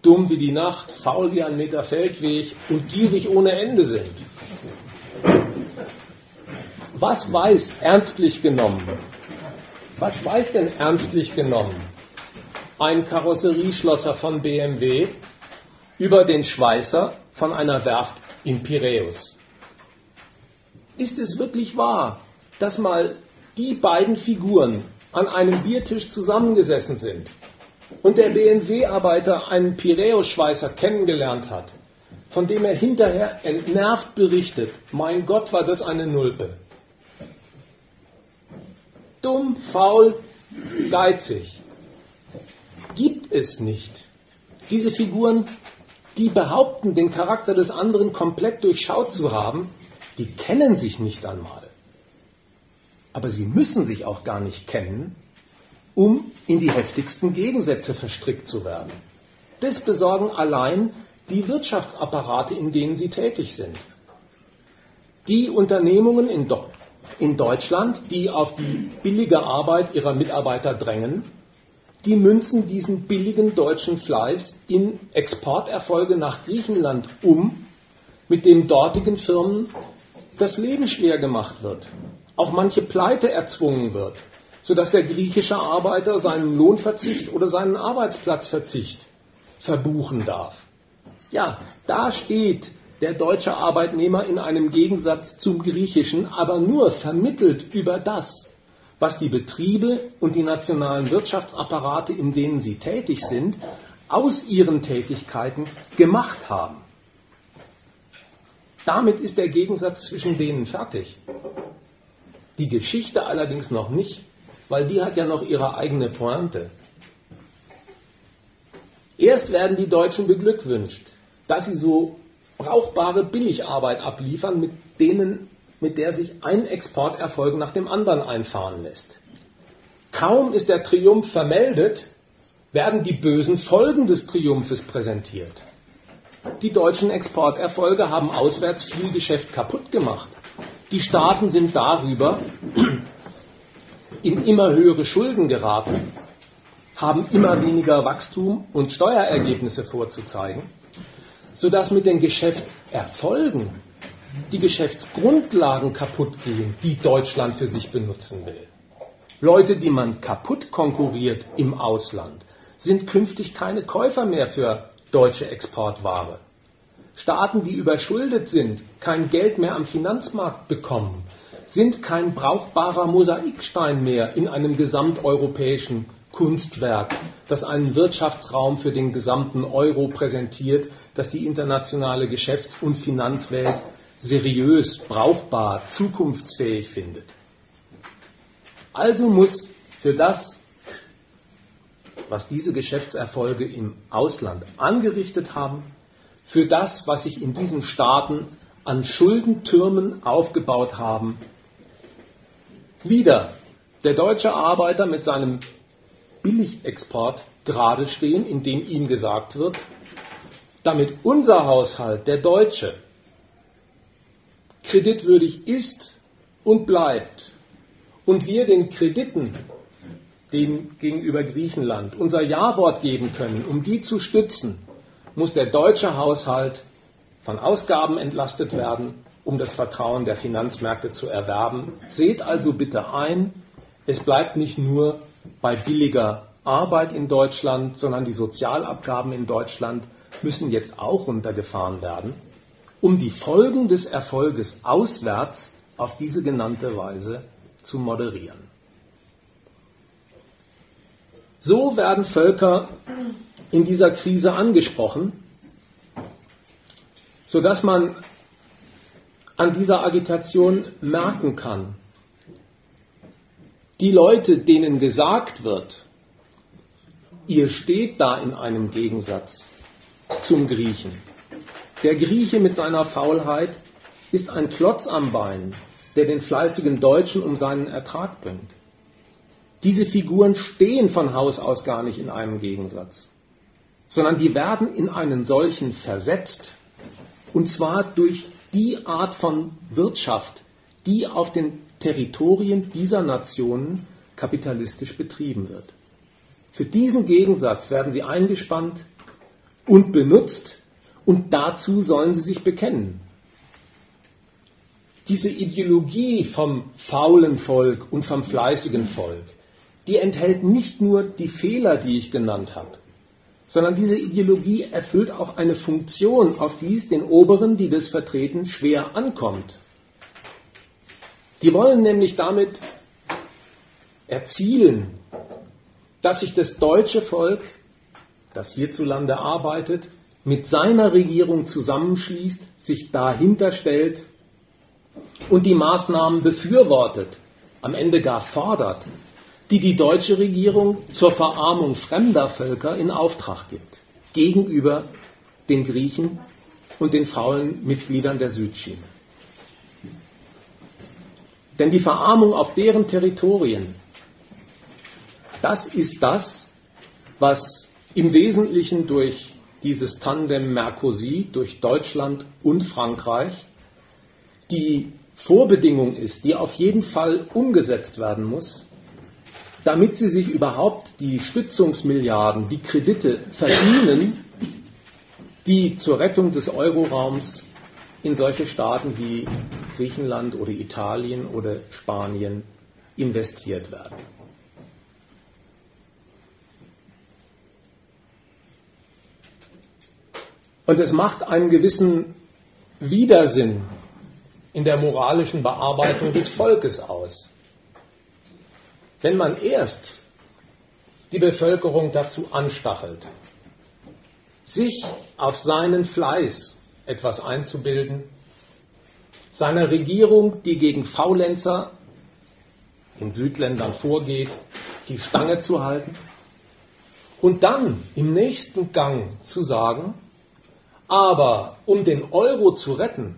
dumm wie die Nacht, faul wie ein Meter Feldweg und gierig ohne Ende sind. Was weiß ernstlich genommen, was weiß denn ernstlich genommen ein Karosserieschlosser von BMW über den Schweißer von einer Werft in Piräus? Ist es wirklich wahr, dass mal die beiden Figuren an einem Biertisch zusammengesessen sind und der BMW-Arbeiter einen Piräus-Schweißer kennengelernt hat, von dem er hinterher entnervt berichtet, mein Gott, war das eine Nulpe. Dumm, faul, geizig. Gibt es nicht. Diese Figuren, die behaupten, den Charakter des anderen komplett durchschaut zu haben, die kennen sich nicht einmal. Aber sie müssen sich auch gar nicht kennen, um in die heftigsten Gegensätze verstrickt zu werden. Das besorgen allein die Wirtschaftsapparate, in denen sie tätig sind. Die Unternehmungen in, Do in Deutschland, die auf die billige Arbeit ihrer Mitarbeiter drängen, die münzen diesen billigen deutschen Fleiß in Exporterfolge nach Griechenland um, mit dem dortigen Firmen das Leben schwer gemacht wird, auch manche Pleite erzwungen wird, sodass der griechische Arbeiter seinen Lohnverzicht oder seinen Arbeitsplatzverzicht verbuchen darf. Ja, da steht der deutsche Arbeitnehmer in einem Gegensatz zum griechischen, aber nur vermittelt über das, was die Betriebe und die nationalen Wirtschaftsapparate, in denen sie tätig sind, aus ihren Tätigkeiten gemacht haben. Damit ist der Gegensatz zwischen denen fertig. Die Geschichte allerdings noch nicht, weil die hat ja noch ihre eigene Pointe. Erst werden die Deutschen beglückwünscht, dass sie so brauchbare Billigarbeit abliefern, mit, denen, mit der sich ein Exporterfolg nach dem anderen einfahren lässt. Kaum ist der Triumph vermeldet, werden die bösen Folgen des Triumphes präsentiert. Die deutschen Exporterfolge haben auswärts viel Geschäft kaputt gemacht. Die Staaten sind darüber in immer höhere Schulden geraten, haben immer weniger Wachstum und Steuerergebnisse vorzuzeigen, sodass mit den Geschäftserfolgen die Geschäftsgrundlagen kaputt gehen, die Deutschland für sich benutzen will. Leute, die man kaputt konkurriert im Ausland, sind künftig keine Käufer mehr für deutsche Exportware. Staaten, die überschuldet sind, kein Geld mehr am Finanzmarkt bekommen, sind kein brauchbarer Mosaikstein mehr in einem gesamteuropäischen Kunstwerk, das einen Wirtschaftsraum für den gesamten Euro präsentiert, das die internationale Geschäfts- und Finanzwelt seriös, brauchbar, zukunftsfähig findet. Also muss für das, was diese Geschäftserfolge im Ausland angerichtet haben, für das, was sich in diesen Staaten an Schuldentürmen aufgebaut haben, wieder der deutsche Arbeiter mit seinem Billigexport gerade stehen, indem ihm gesagt wird, damit unser Haushalt, der deutsche, kreditwürdig ist und bleibt und wir den Krediten den gegenüber Griechenland unser Ja-Wort geben können, um die zu stützen, muss der deutsche Haushalt von Ausgaben entlastet werden, um das Vertrauen der Finanzmärkte zu erwerben. Seht also bitte ein, es bleibt nicht nur bei billiger Arbeit in Deutschland, sondern die Sozialabgaben in Deutschland müssen jetzt auch runtergefahren werden, um die Folgen des Erfolges auswärts auf diese genannte Weise zu moderieren. So werden Völker in dieser Krise angesprochen, sodass man an dieser Agitation merken kann, die Leute, denen gesagt wird, ihr steht da in einem Gegensatz zum Griechen. Der Grieche mit seiner Faulheit ist ein Klotz am Bein, der den fleißigen Deutschen um seinen Ertrag bringt. Diese Figuren stehen von Haus aus gar nicht in einem Gegensatz, sondern die werden in einen solchen versetzt, und zwar durch die Art von Wirtschaft, die auf den Territorien dieser Nationen kapitalistisch betrieben wird. Für diesen Gegensatz werden sie eingespannt und benutzt und dazu sollen sie sich bekennen. Diese Ideologie vom faulen Volk und vom fleißigen Volk, die enthält nicht nur die Fehler, die ich genannt habe, sondern diese Ideologie erfüllt auch eine Funktion, auf die es den Oberen, die das vertreten, schwer ankommt. Die wollen nämlich damit erzielen, dass sich das deutsche Volk, das hierzulande arbeitet, mit seiner Regierung zusammenschließt, sich dahinter stellt und die Maßnahmen befürwortet, am Ende gar fordert, die die deutsche Regierung zur Verarmung fremder Völker in Auftrag gibt, gegenüber den Griechen und den faulen Mitgliedern der Südschiene. Denn die Verarmung auf deren Territorien, das ist das, was im Wesentlichen durch dieses Tandem Mercosi, durch Deutschland und Frankreich, die Vorbedingung ist, die auf jeden Fall umgesetzt werden muss, damit sie sich überhaupt die Stützungsmilliarden, die Kredite verdienen, die zur Rettung des Euroraums in solche Staaten wie Griechenland oder Italien oder Spanien investiert werden. Und es macht einen gewissen Widersinn in der moralischen Bearbeitung des Volkes aus. Wenn man erst die Bevölkerung dazu anstachelt, sich auf seinen Fleiß etwas einzubilden, seiner Regierung, die gegen Faulenzer in Südländern vorgeht, die Stange zu halten und dann im nächsten Gang zu sagen, aber um den Euro zu retten,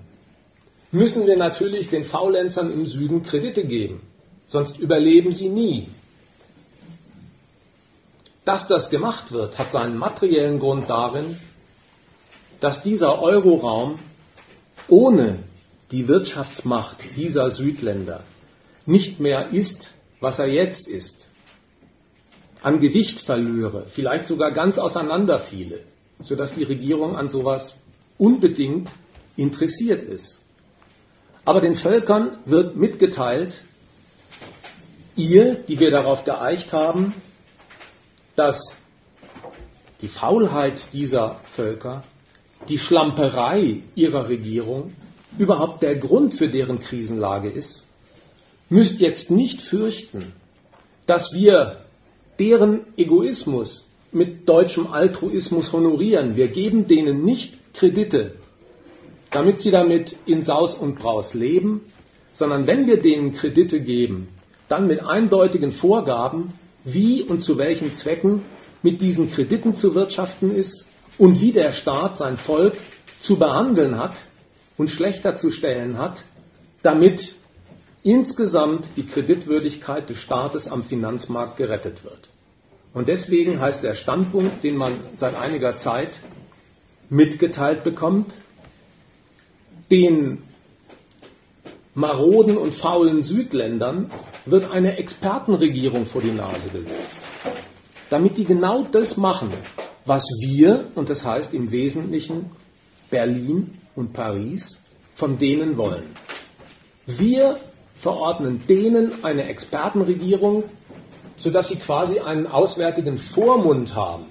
müssen wir natürlich den Faulenzern im Süden Kredite geben, sonst überleben sie nie. Dass das gemacht wird, hat seinen materiellen Grund darin, dass dieser Euroraum ohne die Wirtschaftsmacht dieser Südländer nicht mehr ist, was er jetzt ist, an Gewicht verlöre, vielleicht sogar ganz auseinanderfiele, sodass die Regierung an sowas unbedingt interessiert ist. Aber den Völkern wird mitgeteilt, ihr, die wir darauf geeicht haben, dass die Faulheit dieser Völker die Schlamperei ihrer Regierung überhaupt der Grund für deren Krisenlage ist, müsst jetzt nicht fürchten, dass wir deren Egoismus mit deutschem Altruismus honorieren. Wir geben denen nicht Kredite, damit sie damit in Saus und Braus leben, sondern wenn wir denen Kredite geben, dann mit eindeutigen Vorgaben, wie und zu welchen Zwecken mit diesen Krediten zu wirtschaften ist und wie der Staat sein Volk zu behandeln hat und schlechter zu stellen hat, damit insgesamt die Kreditwürdigkeit des Staates am Finanzmarkt gerettet wird. Und deswegen heißt der Standpunkt, den man seit einiger Zeit mitgeteilt bekommt, den maroden und faulen Südländern wird eine Expertenregierung vor die Nase gesetzt, damit die genau das machen, was wir, und das heißt im Wesentlichen Berlin und Paris, von denen wollen. Wir verordnen denen eine Expertenregierung, sodass sie quasi einen auswärtigen Vormund haben,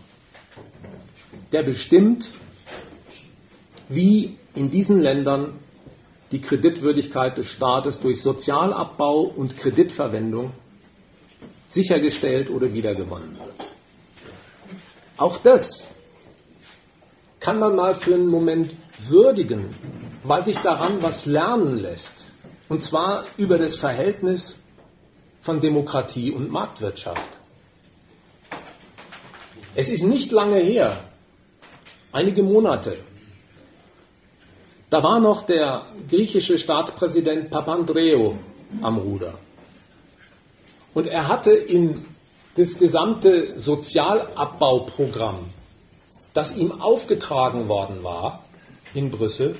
der bestimmt, wie in diesen Ländern die Kreditwürdigkeit des Staates durch Sozialabbau und Kreditverwendung sichergestellt oder wiedergewonnen wird. Auch das kann man mal für einen Moment würdigen, weil sich daran was lernen lässt. Und zwar über das Verhältnis von Demokratie und Marktwirtschaft. Es ist nicht lange her, einige Monate, da war noch der griechische Staatspräsident Papandreou am Ruder. Und er hatte in das gesamte Sozialabbauprogramm, das ihm aufgetragen worden war in Brüssel,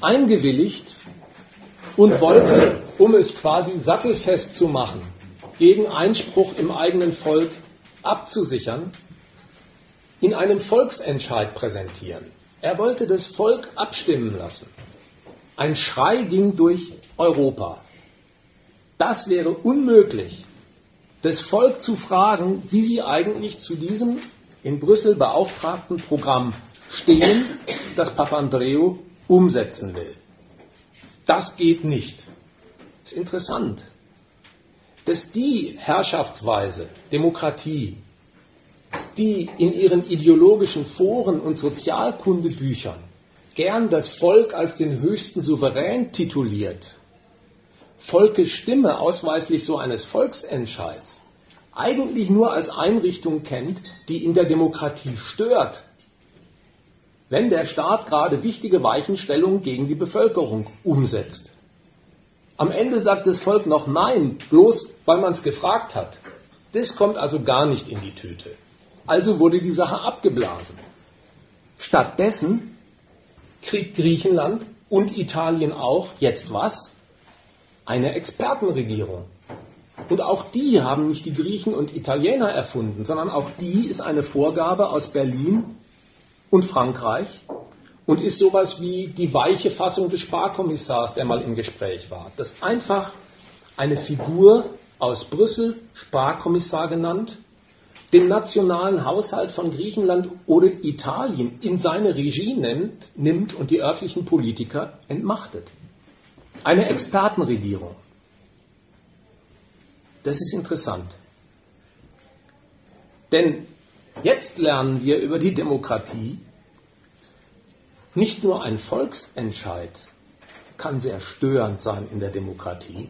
eingewilligt und wollte, um es quasi sattelfest zu machen, gegen Einspruch im eigenen Volk abzusichern, in einem Volksentscheid präsentieren. Er wollte das Volk abstimmen lassen. Ein Schrei ging durch Europa. Das wäre unmöglich, das Volk zu fragen, wie sie eigentlich zu diesem in Brüssel beauftragten Programm stehen, das Papandreou umsetzen will. Das geht nicht. Das ist interessant, dass die Herrschaftsweise, Demokratie, die in ihren ideologischen Foren und Sozialkundebüchern gern das Volk als den höchsten Souverän tituliert, Volkes Stimme ausweislich so eines Volksentscheids, eigentlich nur als Einrichtung kennt, die in der Demokratie stört, wenn der Staat gerade wichtige Weichenstellungen gegen die Bevölkerung umsetzt. Am Ende sagt das Volk noch Nein, bloß weil man es gefragt hat. Das kommt also gar nicht in die Tüte. Also wurde die Sache abgeblasen. Stattdessen kriegt Griechenland und Italien auch jetzt was? Eine Expertenregierung. Und auch die haben nicht die Griechen und Italiener erfunden, sondern auch die ist eine Vorgabe aus Berlin und Frankreich und ist sowas wie die weiche Fassung des Sparkommissars, der mal im Gespräch war. Das einfach eine Figur aus Brüssel, Sparkommissar genannt, den nationalen Haushalt von Griechenland oder Italien in seine Regie nimmt, nimmt und die örtlichen Politiker entmachtet. Eine Expertenregierung. Das ist interessant. Denn jetzt lernen wir über die Demokratie, nicht nur ein Volksentscheid kann sehr störend sein in der Demokratie,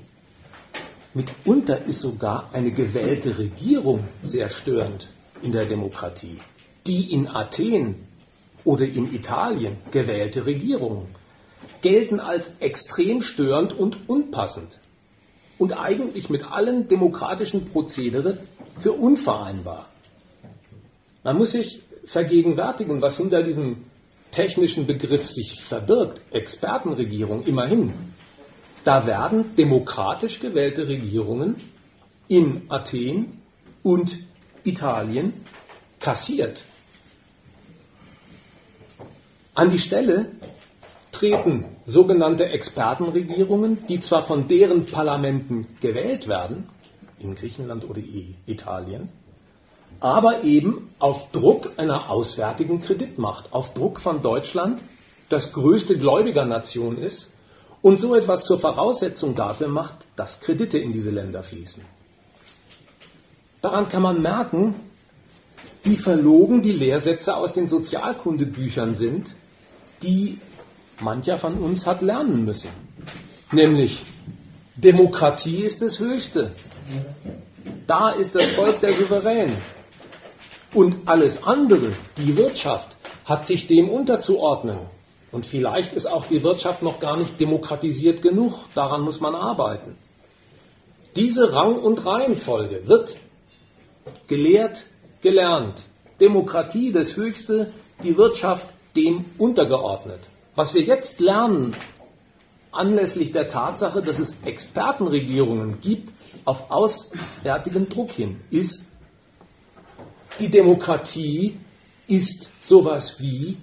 Mitunter ist sogar eine gewählte Regierung sehr störend in der Demokratie. Die in Athen oder in Italien gewählte Regierungen gelten als extrem störend und unpassend und eigentlich mit allen demokratischen Prozedere für unvereinbar. Man muss sich vergegenwärtigen, was hinter diesem technischen Begriff sich verbirgt. Expertenregierung immerhin. Da werden demokratisch gewählte Regierungen in Athen und Italien kassiert. An die Stelle treten sogenannte Expertenregierungen, die zwar von deren Parlamenten gewählt werden, in Griechenland oder Italien, aber eben auf Druck einer auswärtigen Kreditmacht, auf Druck von Deutschland, das größte Gläubigernation ist und so etwas zur Voraussetzung dafür macht, dass Kredite in diese Länder fließen. Daran kann man merken, wie verlogen die Lehrsätze aus den Sozialkundebüchern sind, die mancher von uns hat lernen müssen. Nämlich, Demokratie ist das Höchste. Da ist das Volk der Souverän. Und alles andere, die Wirtschaft, hat sich dem unterzuordnen. Und vielleicht ist auch die Wirtschaft noch gar nicht demokratisiert genug. Daran muss man arbeiten. Diese Rang- und Reihenfolge wird gelehrt, gelernt. Demokratie das Höchste, die Wirtschaft dem untergeordnet. Was wir jetzt lernen, anlässlich der Tatsache, dass es Expertenregierungen gibt, auf auswärtigen Druck hin, ist, die Demokratie ist sowas wie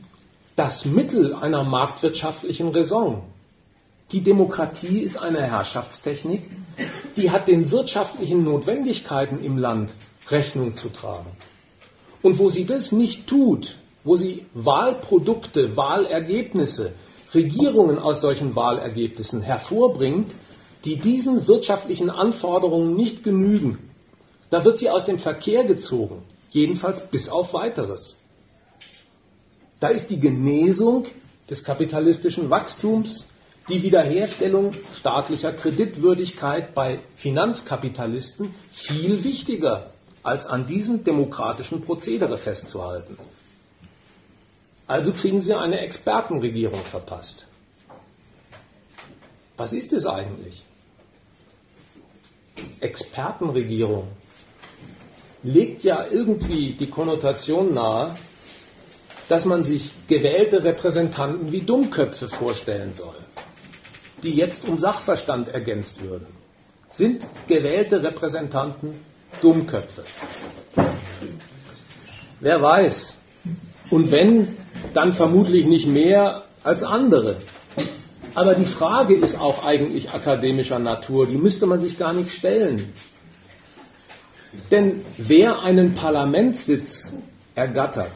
das Mittel einer marktwirtschaftlichen Raison. Die Demokratie ist eine Herrschaftstechnik, die hat den wirtschaftlichen Notwendigkeiten im Land Rechnung zu tragen. Und wo sie das nicht tut, wo sie Wahlprodukte, Wahlergebnisse, Regierungen aus solchen Wahlergebnissen hervorbringt, die diesen wirtschaftlichen Anforderungen nicht genügen, da wird sie aus dem Verkehr gezogen, jedenfalls bis auf weiteres. Da ist die Genesung des kapitalistischen Wachstums, die Wiederherstellung staatlicher Kreditwürdigkeit bei Finanzkapitalisten viel wichtiger, als an diesem demokratischen Prozedere festzuhalten. Also kriegen sie eine Expertenregierung verpasst. Was ist es eigentlich? Expertenregierung legt ja irgendwie die Konnotation nahe, dass man sich gewählte Repräsentanten wie Dummköpfe vorstellen soll, die jetzt um Sachverstand ergänzt würden. Sind gewählte Repräsentanten Dummköpfe? Wer weiß. Und wenn, dann vermutlich nicht mehr als andere. Aber die Frage ist auch eigentlich akademischer Natur, die müsste man sich gar nicht stellen. Denn wer einen Parlamentssitz ergattert,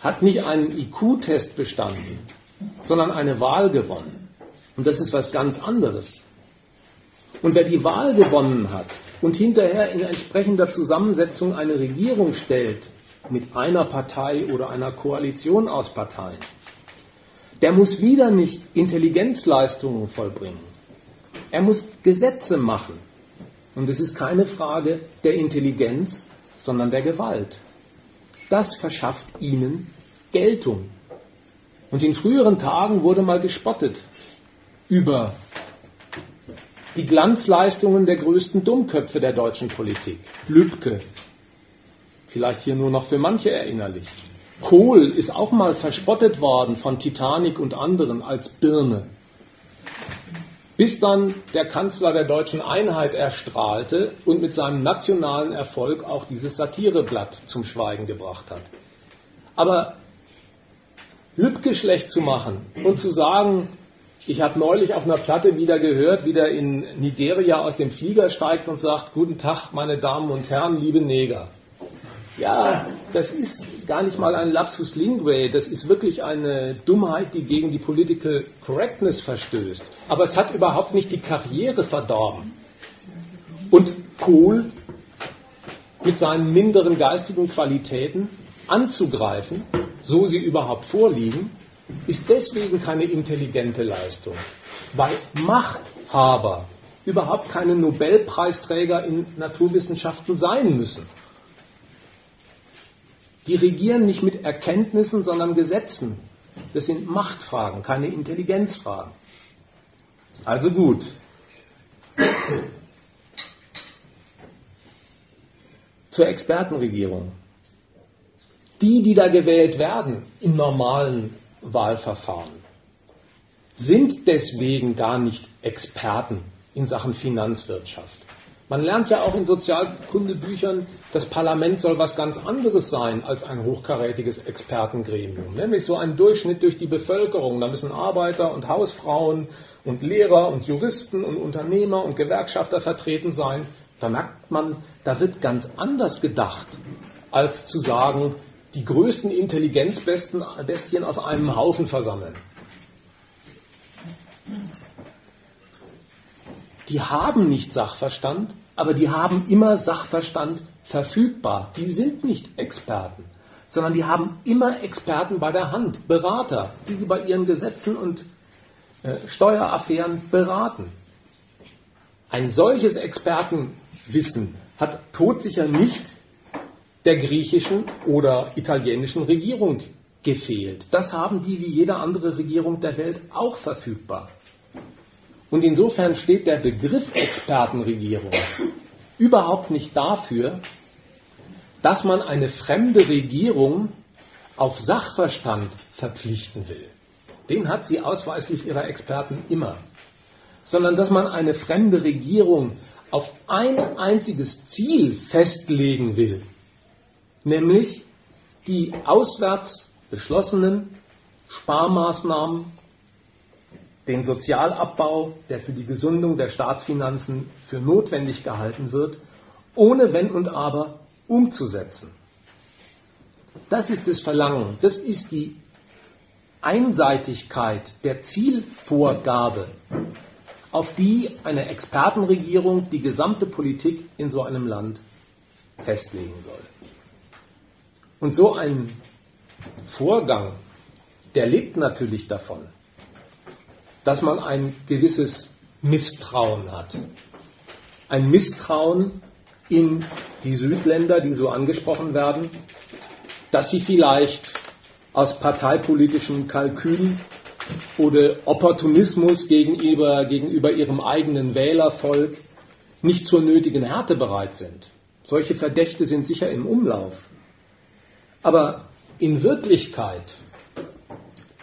hat nicht einen IQ-Test bestanden, sondern eine Wahl gewonnen. Und das ist was ganz anderes. Und wer die Wahl gewonnen hat und hinterher in entsprechender Zusammensetzung eine Regierung stellt, mit einer Partei oder einer Koalition aus Parteien, der muss wieder nicht Intelligenzleistungen vollbringen. Er muss Gesetze machen. Und es ist keine Frage der Intelligenz, sondern der Gewalt. Das verschafft ihnen Geltung. Und in früheren Tagen wurde mal gespottet über die Glanzleistungen der größten Dummköpfe der deutschen Politik. Lübcke, vielleicht hier nur noch für manche erinnerlich. Kohl ist auch mal verspottet worden von Titanic und anderen als Birne. Bis dann der Kanzler der deutschen Einheit erstrahlte und mit seinem nationalen Erfolg auch dieses Satireblatt zum Schweigen gebracht hat. Aber Lübcke schlecht zu machen und zu sagen, ich habe neulich auf einer Platte wieder gehört, wie der in Nigeria aus dem Flieger steigt und sagt, guten Tag, meine Damen und Herren, liebe Neger. Ja, das ist gar nicht mal ein Lapsus Linguae, das ist wirklich eine Dummheit, die gegen die Political Correctness verstößt. Aber es hat überhaupt nicht die Karriere verdorben. Und Kohl mit seinen minderen geistigen Qualitäten anzugreifen, so sie überhaupt vorliegen, ist deswegen keine intelligente Leistung, weil Machthaber überhaupt keine Nobelpreisträger in Naturwissenschaften sein müssen. Die regieren nicht mit Erkenntnissen, sondern Gesetzen. Das sind Machtfragen, keine Intelligenzfragen. Also gut. Zur Expertenregierung. Die, die da gewählt werden im normalen Wahlverfahren, sind deswegen gar nicht Experten in Sachen Finanzwirtschaft. Man lernt ja auch in Sozialkundebüchern, das Parlament soll was ganz anderes sein als ein hochkarätiges Expertengremium, nämlich so ein Durchschnitt durch die Bevölkerung. Da müssen Arbeiter und Hausfrauen und Lehrer und Juristen und Unternehmer und Gewerkschafter vertreten sein. Da merkt man, da wird ganz anders gedacht, als zu sagen, die größten Intelligenzbestien auf einem Haufen versammeln. Die haben nicht Sachverstand, aber die haben immer Sachverstand verfügbar. Die sind nicht Experten, sondern die haben immer Experten bei der Hand, Berater, die sie bei ihren Gesetzen und äh, Steueraffären beraten. Ein solches Expertenwissen hat todsicher nicht der griechischen oder italienischen Regierung gefehlt. Das haben die wie jede andere Regierung der Welt auch verfügbar. Und insofern steht der Begriff Expertenregierung überhaupt nicht dafür, dass man eine fremde Regierung auf Sachverstand verpflichten will. Den hat sie ausweislich ihrer Experten immer. Sondern dass man eine fremde Regierung auf ein einziges Ziel festlegen will, nämlich die auswärts beschlossenen Sparmaßnahmen, den Sozialabbau, der für die Gesundung der Staatsfinanzen für notwendig gehalten wird, ohne Wenn und Aber umzusetzen. Das ist das Verlangen, das ist die Einseitigkeit der Zielvorgabe, auf die eine Expertenregierung die gesamte Politik in so einem Land festlegen soll. Und so ein Vorgang, der lebt natürlich davon, dass man ein gewisses Misstrauen hat. Ein Misstrauen in die Südländer, die so angesprochen werden, dass sie vielleicht aus parteipolitischen Kalkülen oder Opportunismus gegenüber, gegenüber ihrem eigenen Wählervolk nicht zur nötigen Härte bereit sind. Solche Verdächte sind sicher im Umlauf. Aber in Wirklichkeit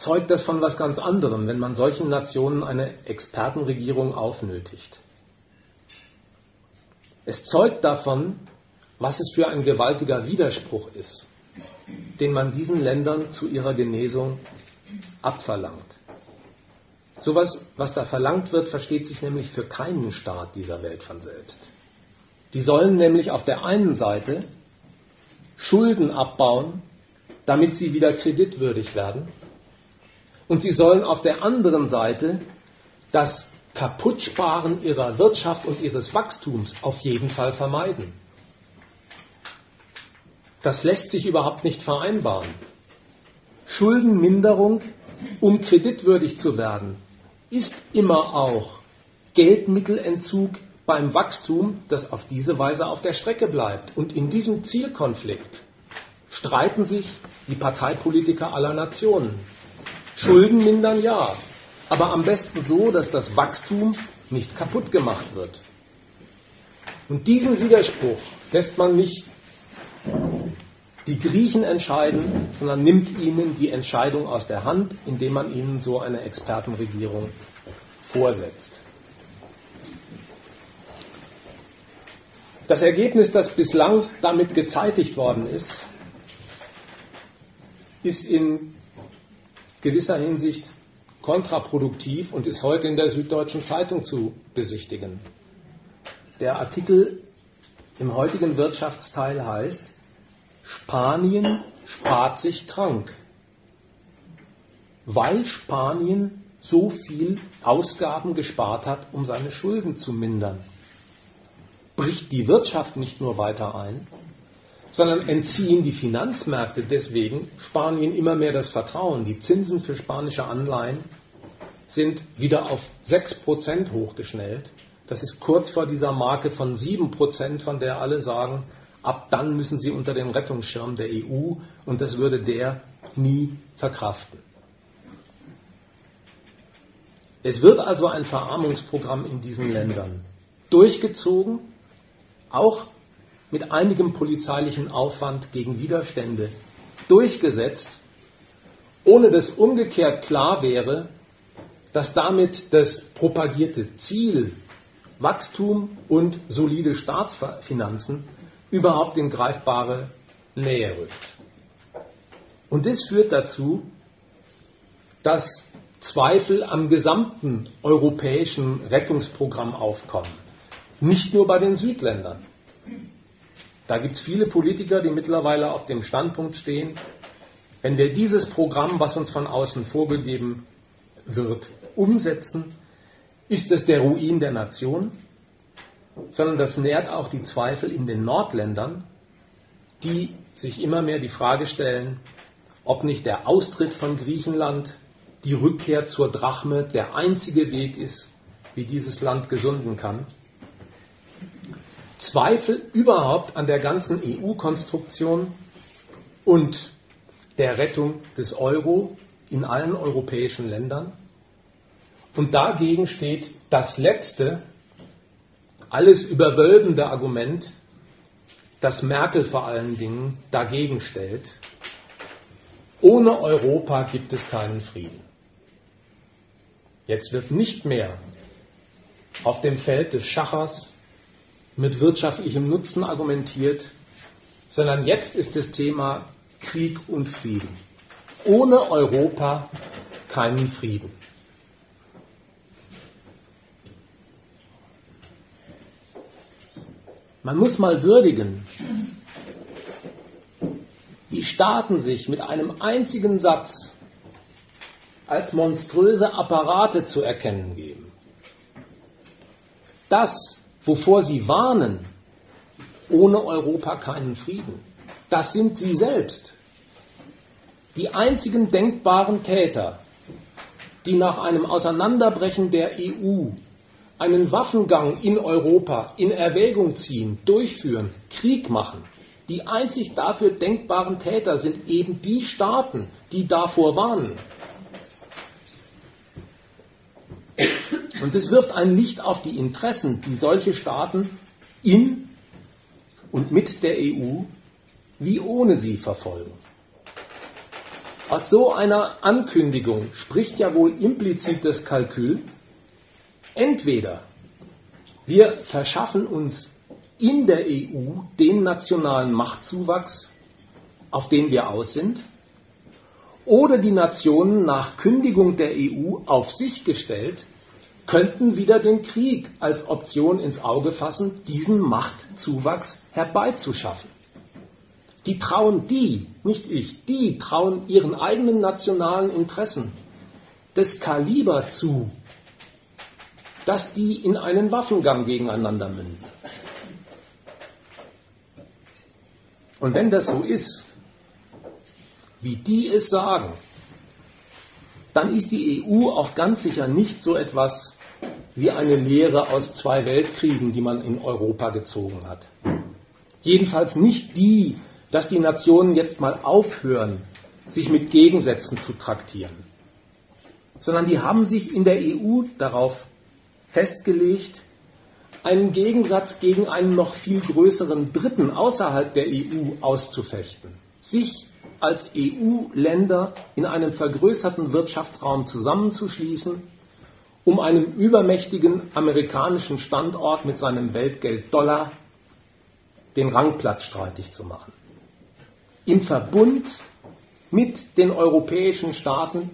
zeugt das von was ganz anderem, wenn man solchen Nationen eine Expertenregierung aufnötigt. Es zeugt davon, was es für ein gewaltiger Widerspruch ist, den man diesen Ländern zu ihrer Genesung abverlangt. Sowas, was da verlangt wird, versteht sich nämlich für keinen Staat dieser Welt von selbst. Die sollen nämlich auf der einen Seite Schulden abbauen, damit sie wieder kreditwürdig werden. Und sie sollen auf der anderen Seite das Kaputtsparen ihrer Wirtschaft und ihres Wachstums auf jeden Fall vermeiden. Das lässt sich überhaupt nicht vereinbaren. Schuldenminderung, um kreditwürdig zu werden, ist immer auch Geldmittelentzug beim Wachstum, das auf diese Weise auf der Strecke bleibt. Und in diesem Zielkonflikt streiten sich die Parteipolitiker aller Nationen. Schulden mindern ja, aber am besten so, dass das Wachstum nicht kaputt gemacht wird. Und diesen Widerspruch lässt man nicht die Griechen entscheiden, sondern nimmt ihnen die Entscheidung aus der Hand, indem man ihnen so eine Expertenregierung vorsetzt. Das Ergebnis, das bislang damit gezeitigt worden ist, ist in gewisser Hinsicht kontraproduktiv und ist heute in der Süddeutschen Zeitung zu besichtigen. Der Artikel im heutigen Wirtschaftsteil heißt, Spanien spart sich krank, weil Spanien so viel Ausgaben gespart hat, um seine Schulden zu mindern. Bricht die Wirtschaft nicht nur weiter ein, sondern entziehen die Finanzmärkte deswegen Spanien immer mehr das Vertrauen. Die Zinsen für spanische Anleihen sind wieder auf 6% hochgeschnellt. Das ist kurz vor dieser Marke von 7%, von der alle sagen, ab dann müssen sie unter den Rettungsschirm der EU und das würde der nie verkraften. Es wird also ein Verarmungsprogramm in diesen Ländern durchgezogen, auch mit einigem polizeilichen Aufwand gegen Widerstände durchgesetzt, ohne dass umgekehrt klar wäre, dass damit das propagierte Ziel Wachstum und solide Staatsfinanzen überhaupt in greifbare Nähe rückt. Und das führt dazu, dass Zweifel am gesamten europäischen Rettungsprogramm aufkommen. Nicht nur bei den Südländern. Da gibt es viele Politiker, die mittlerweile auf dem Standpunkt stehen, wenn wir dieses Programm, was uns von außen vorgegeben wird, umsetzen, ist es der Ruin der Nation. sondern das nährt auch die Zweifel in den Nordländern, die sich immer mehr die Frage stellen, ob nicht der Austritt von Griechenland, die Rückkehr zur Drachme der einzige Weg ist, wie dieses Land gesunden kann. Zweifel überhaupt an der ganzen EU-Konstruktion und der Rettung des Euro in allen europäischen Ländern. Und dagegen steht das letzte, alles überwölbende Argument, das Merkel vor allen Dingen dagegen stellt. Ohne Europa gibt es keinen Frieden. Jetzt wird nicht mehr auf dem Feld des Schachers mit wirtschaftlichem Nutzen argumentiert, sondern jetzt ist das Thema Krieg und Frieden. Ohne Europa keinen Frieden. Man muss mal würdigen, wie Staaten sich mit einem einzigen Satz als monströse Apparate zu erkennen geben. Das, wovor sie warnen, ohne Europa keinen Frieden, das sind sie selbst. Die einzigen denkbaren Täter, die nach einem Auseinanderbrechen der EU einen Waffengang in Europa in Erwägung ziehen, durchführen, Krieg machen, die einzig dafür denkbaren Täter sind eben die Staaten, die davor warnen. Und es wirft ein Licht auf die Interessen, die solche Staaten in und mit der EU wie ohne sie verfolgen. Aus so einer Ankündigung spricht ja wohl implizit das Kalkül, Entweder wir verschaffen uns in der EU den nationalen Machtzuwachs, auf den wir aus sind, oder die Nationen nach Kündigung der EU auf sich gestellt, könnten wieder den Krieg als Option ins Auge fassen, diesen Machtzuwachs herbeizuschaffen. Die trauen die, nicht ich, die trauen ihren eigenen nationalen Interessen das Kaliber zu, dass die in einen Waffengang gegeneinander münden. Und wenn das so ist, wie die es sagen, dann ist die EU auch ganz sicher nicht so etwas wie eine Lehre aus zwei Weltkriegen, die man in Europa gezogen hat. Jedenfalls nicht die, dass die Nationen jetzt mal aufhören, sich mit Gegensätzen zu traktieren, sondern die haben sich in der EU darauf festgelegt, einen Gegensatz gegen einen noch viel größeren Dritten außerhalb der EU auszufechten, sich als EU-Länder in einem vergrößerten Wirtschaftsraum zusammenzuschließen, um einem übermächtigen amerikanischen Standort mit seinem Weltgeld Dollar den Rangplatz streitig zu machen. Im Verbund mit den europäischen Staaten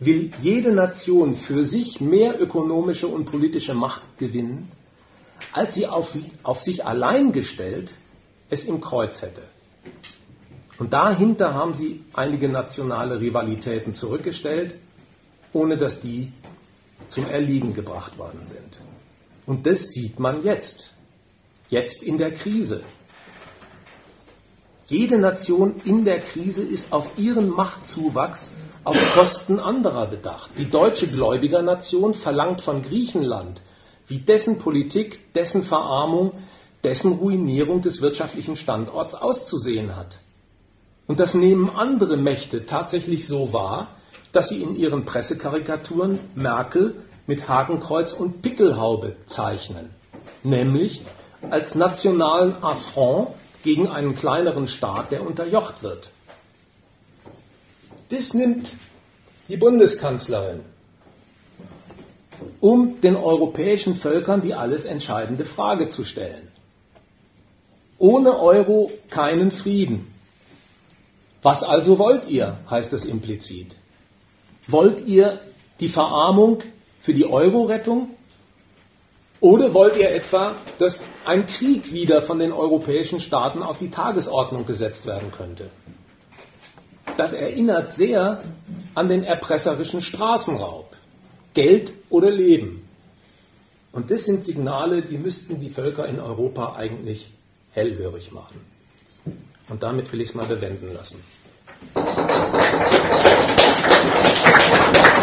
will jede Nation für sich mehr ökonomische und politische Macht gewinnen, als sie auf, auf sich allein gestellt es im Kreuz hätte. Und dahinter haben sie einige nationale Rivalitäten zurückgestellt, ohne dass die zum Erliegen gebracht worden sind. Und das sieht man jetzt. Jetzt in der Krise. Jede Nation in der Krise ist auf ihren Machtzuwachs auf Kosten anderer bedacht. Die deutsche Gläubigernation verlangt von Griechenland, wie dessen Politik, dessen Verarmung, dessen Ruinierung des wirtschaftlichen Standorts auszusehen hat. Und das nehmen andere Mächte tatsächlich so wahr, dass sie in ihren Pressekarikaturen Merkel mit Hakenkreuz und Pickelhaube zeichnen, nämlich als nationalen Affront gegen einen kleineren Staat, der unterjocht wird. Das nimmt die Bundeskanzlerin, um den europäischen Völkern die alles entscheidende Frage zu stellen. Ohne Euro keinen Frieden. Was also wollt ihr, heißt es implizit. Wollt ihr die Verarmung für die Euro-Rettung oder wollt ihr etwa, dass ein Krieg wieder von den europäischen Staaten auf die Tagesordnung gesetzt werden könnte? Das erinnert sehr an den erpresserischen Straßenraub. Geld oder Leben. Und das sind Signale, die müssten die Völker in Europa eigentlich hellhörig machen. Und damit will ich es mal bewenden lassen. あっ!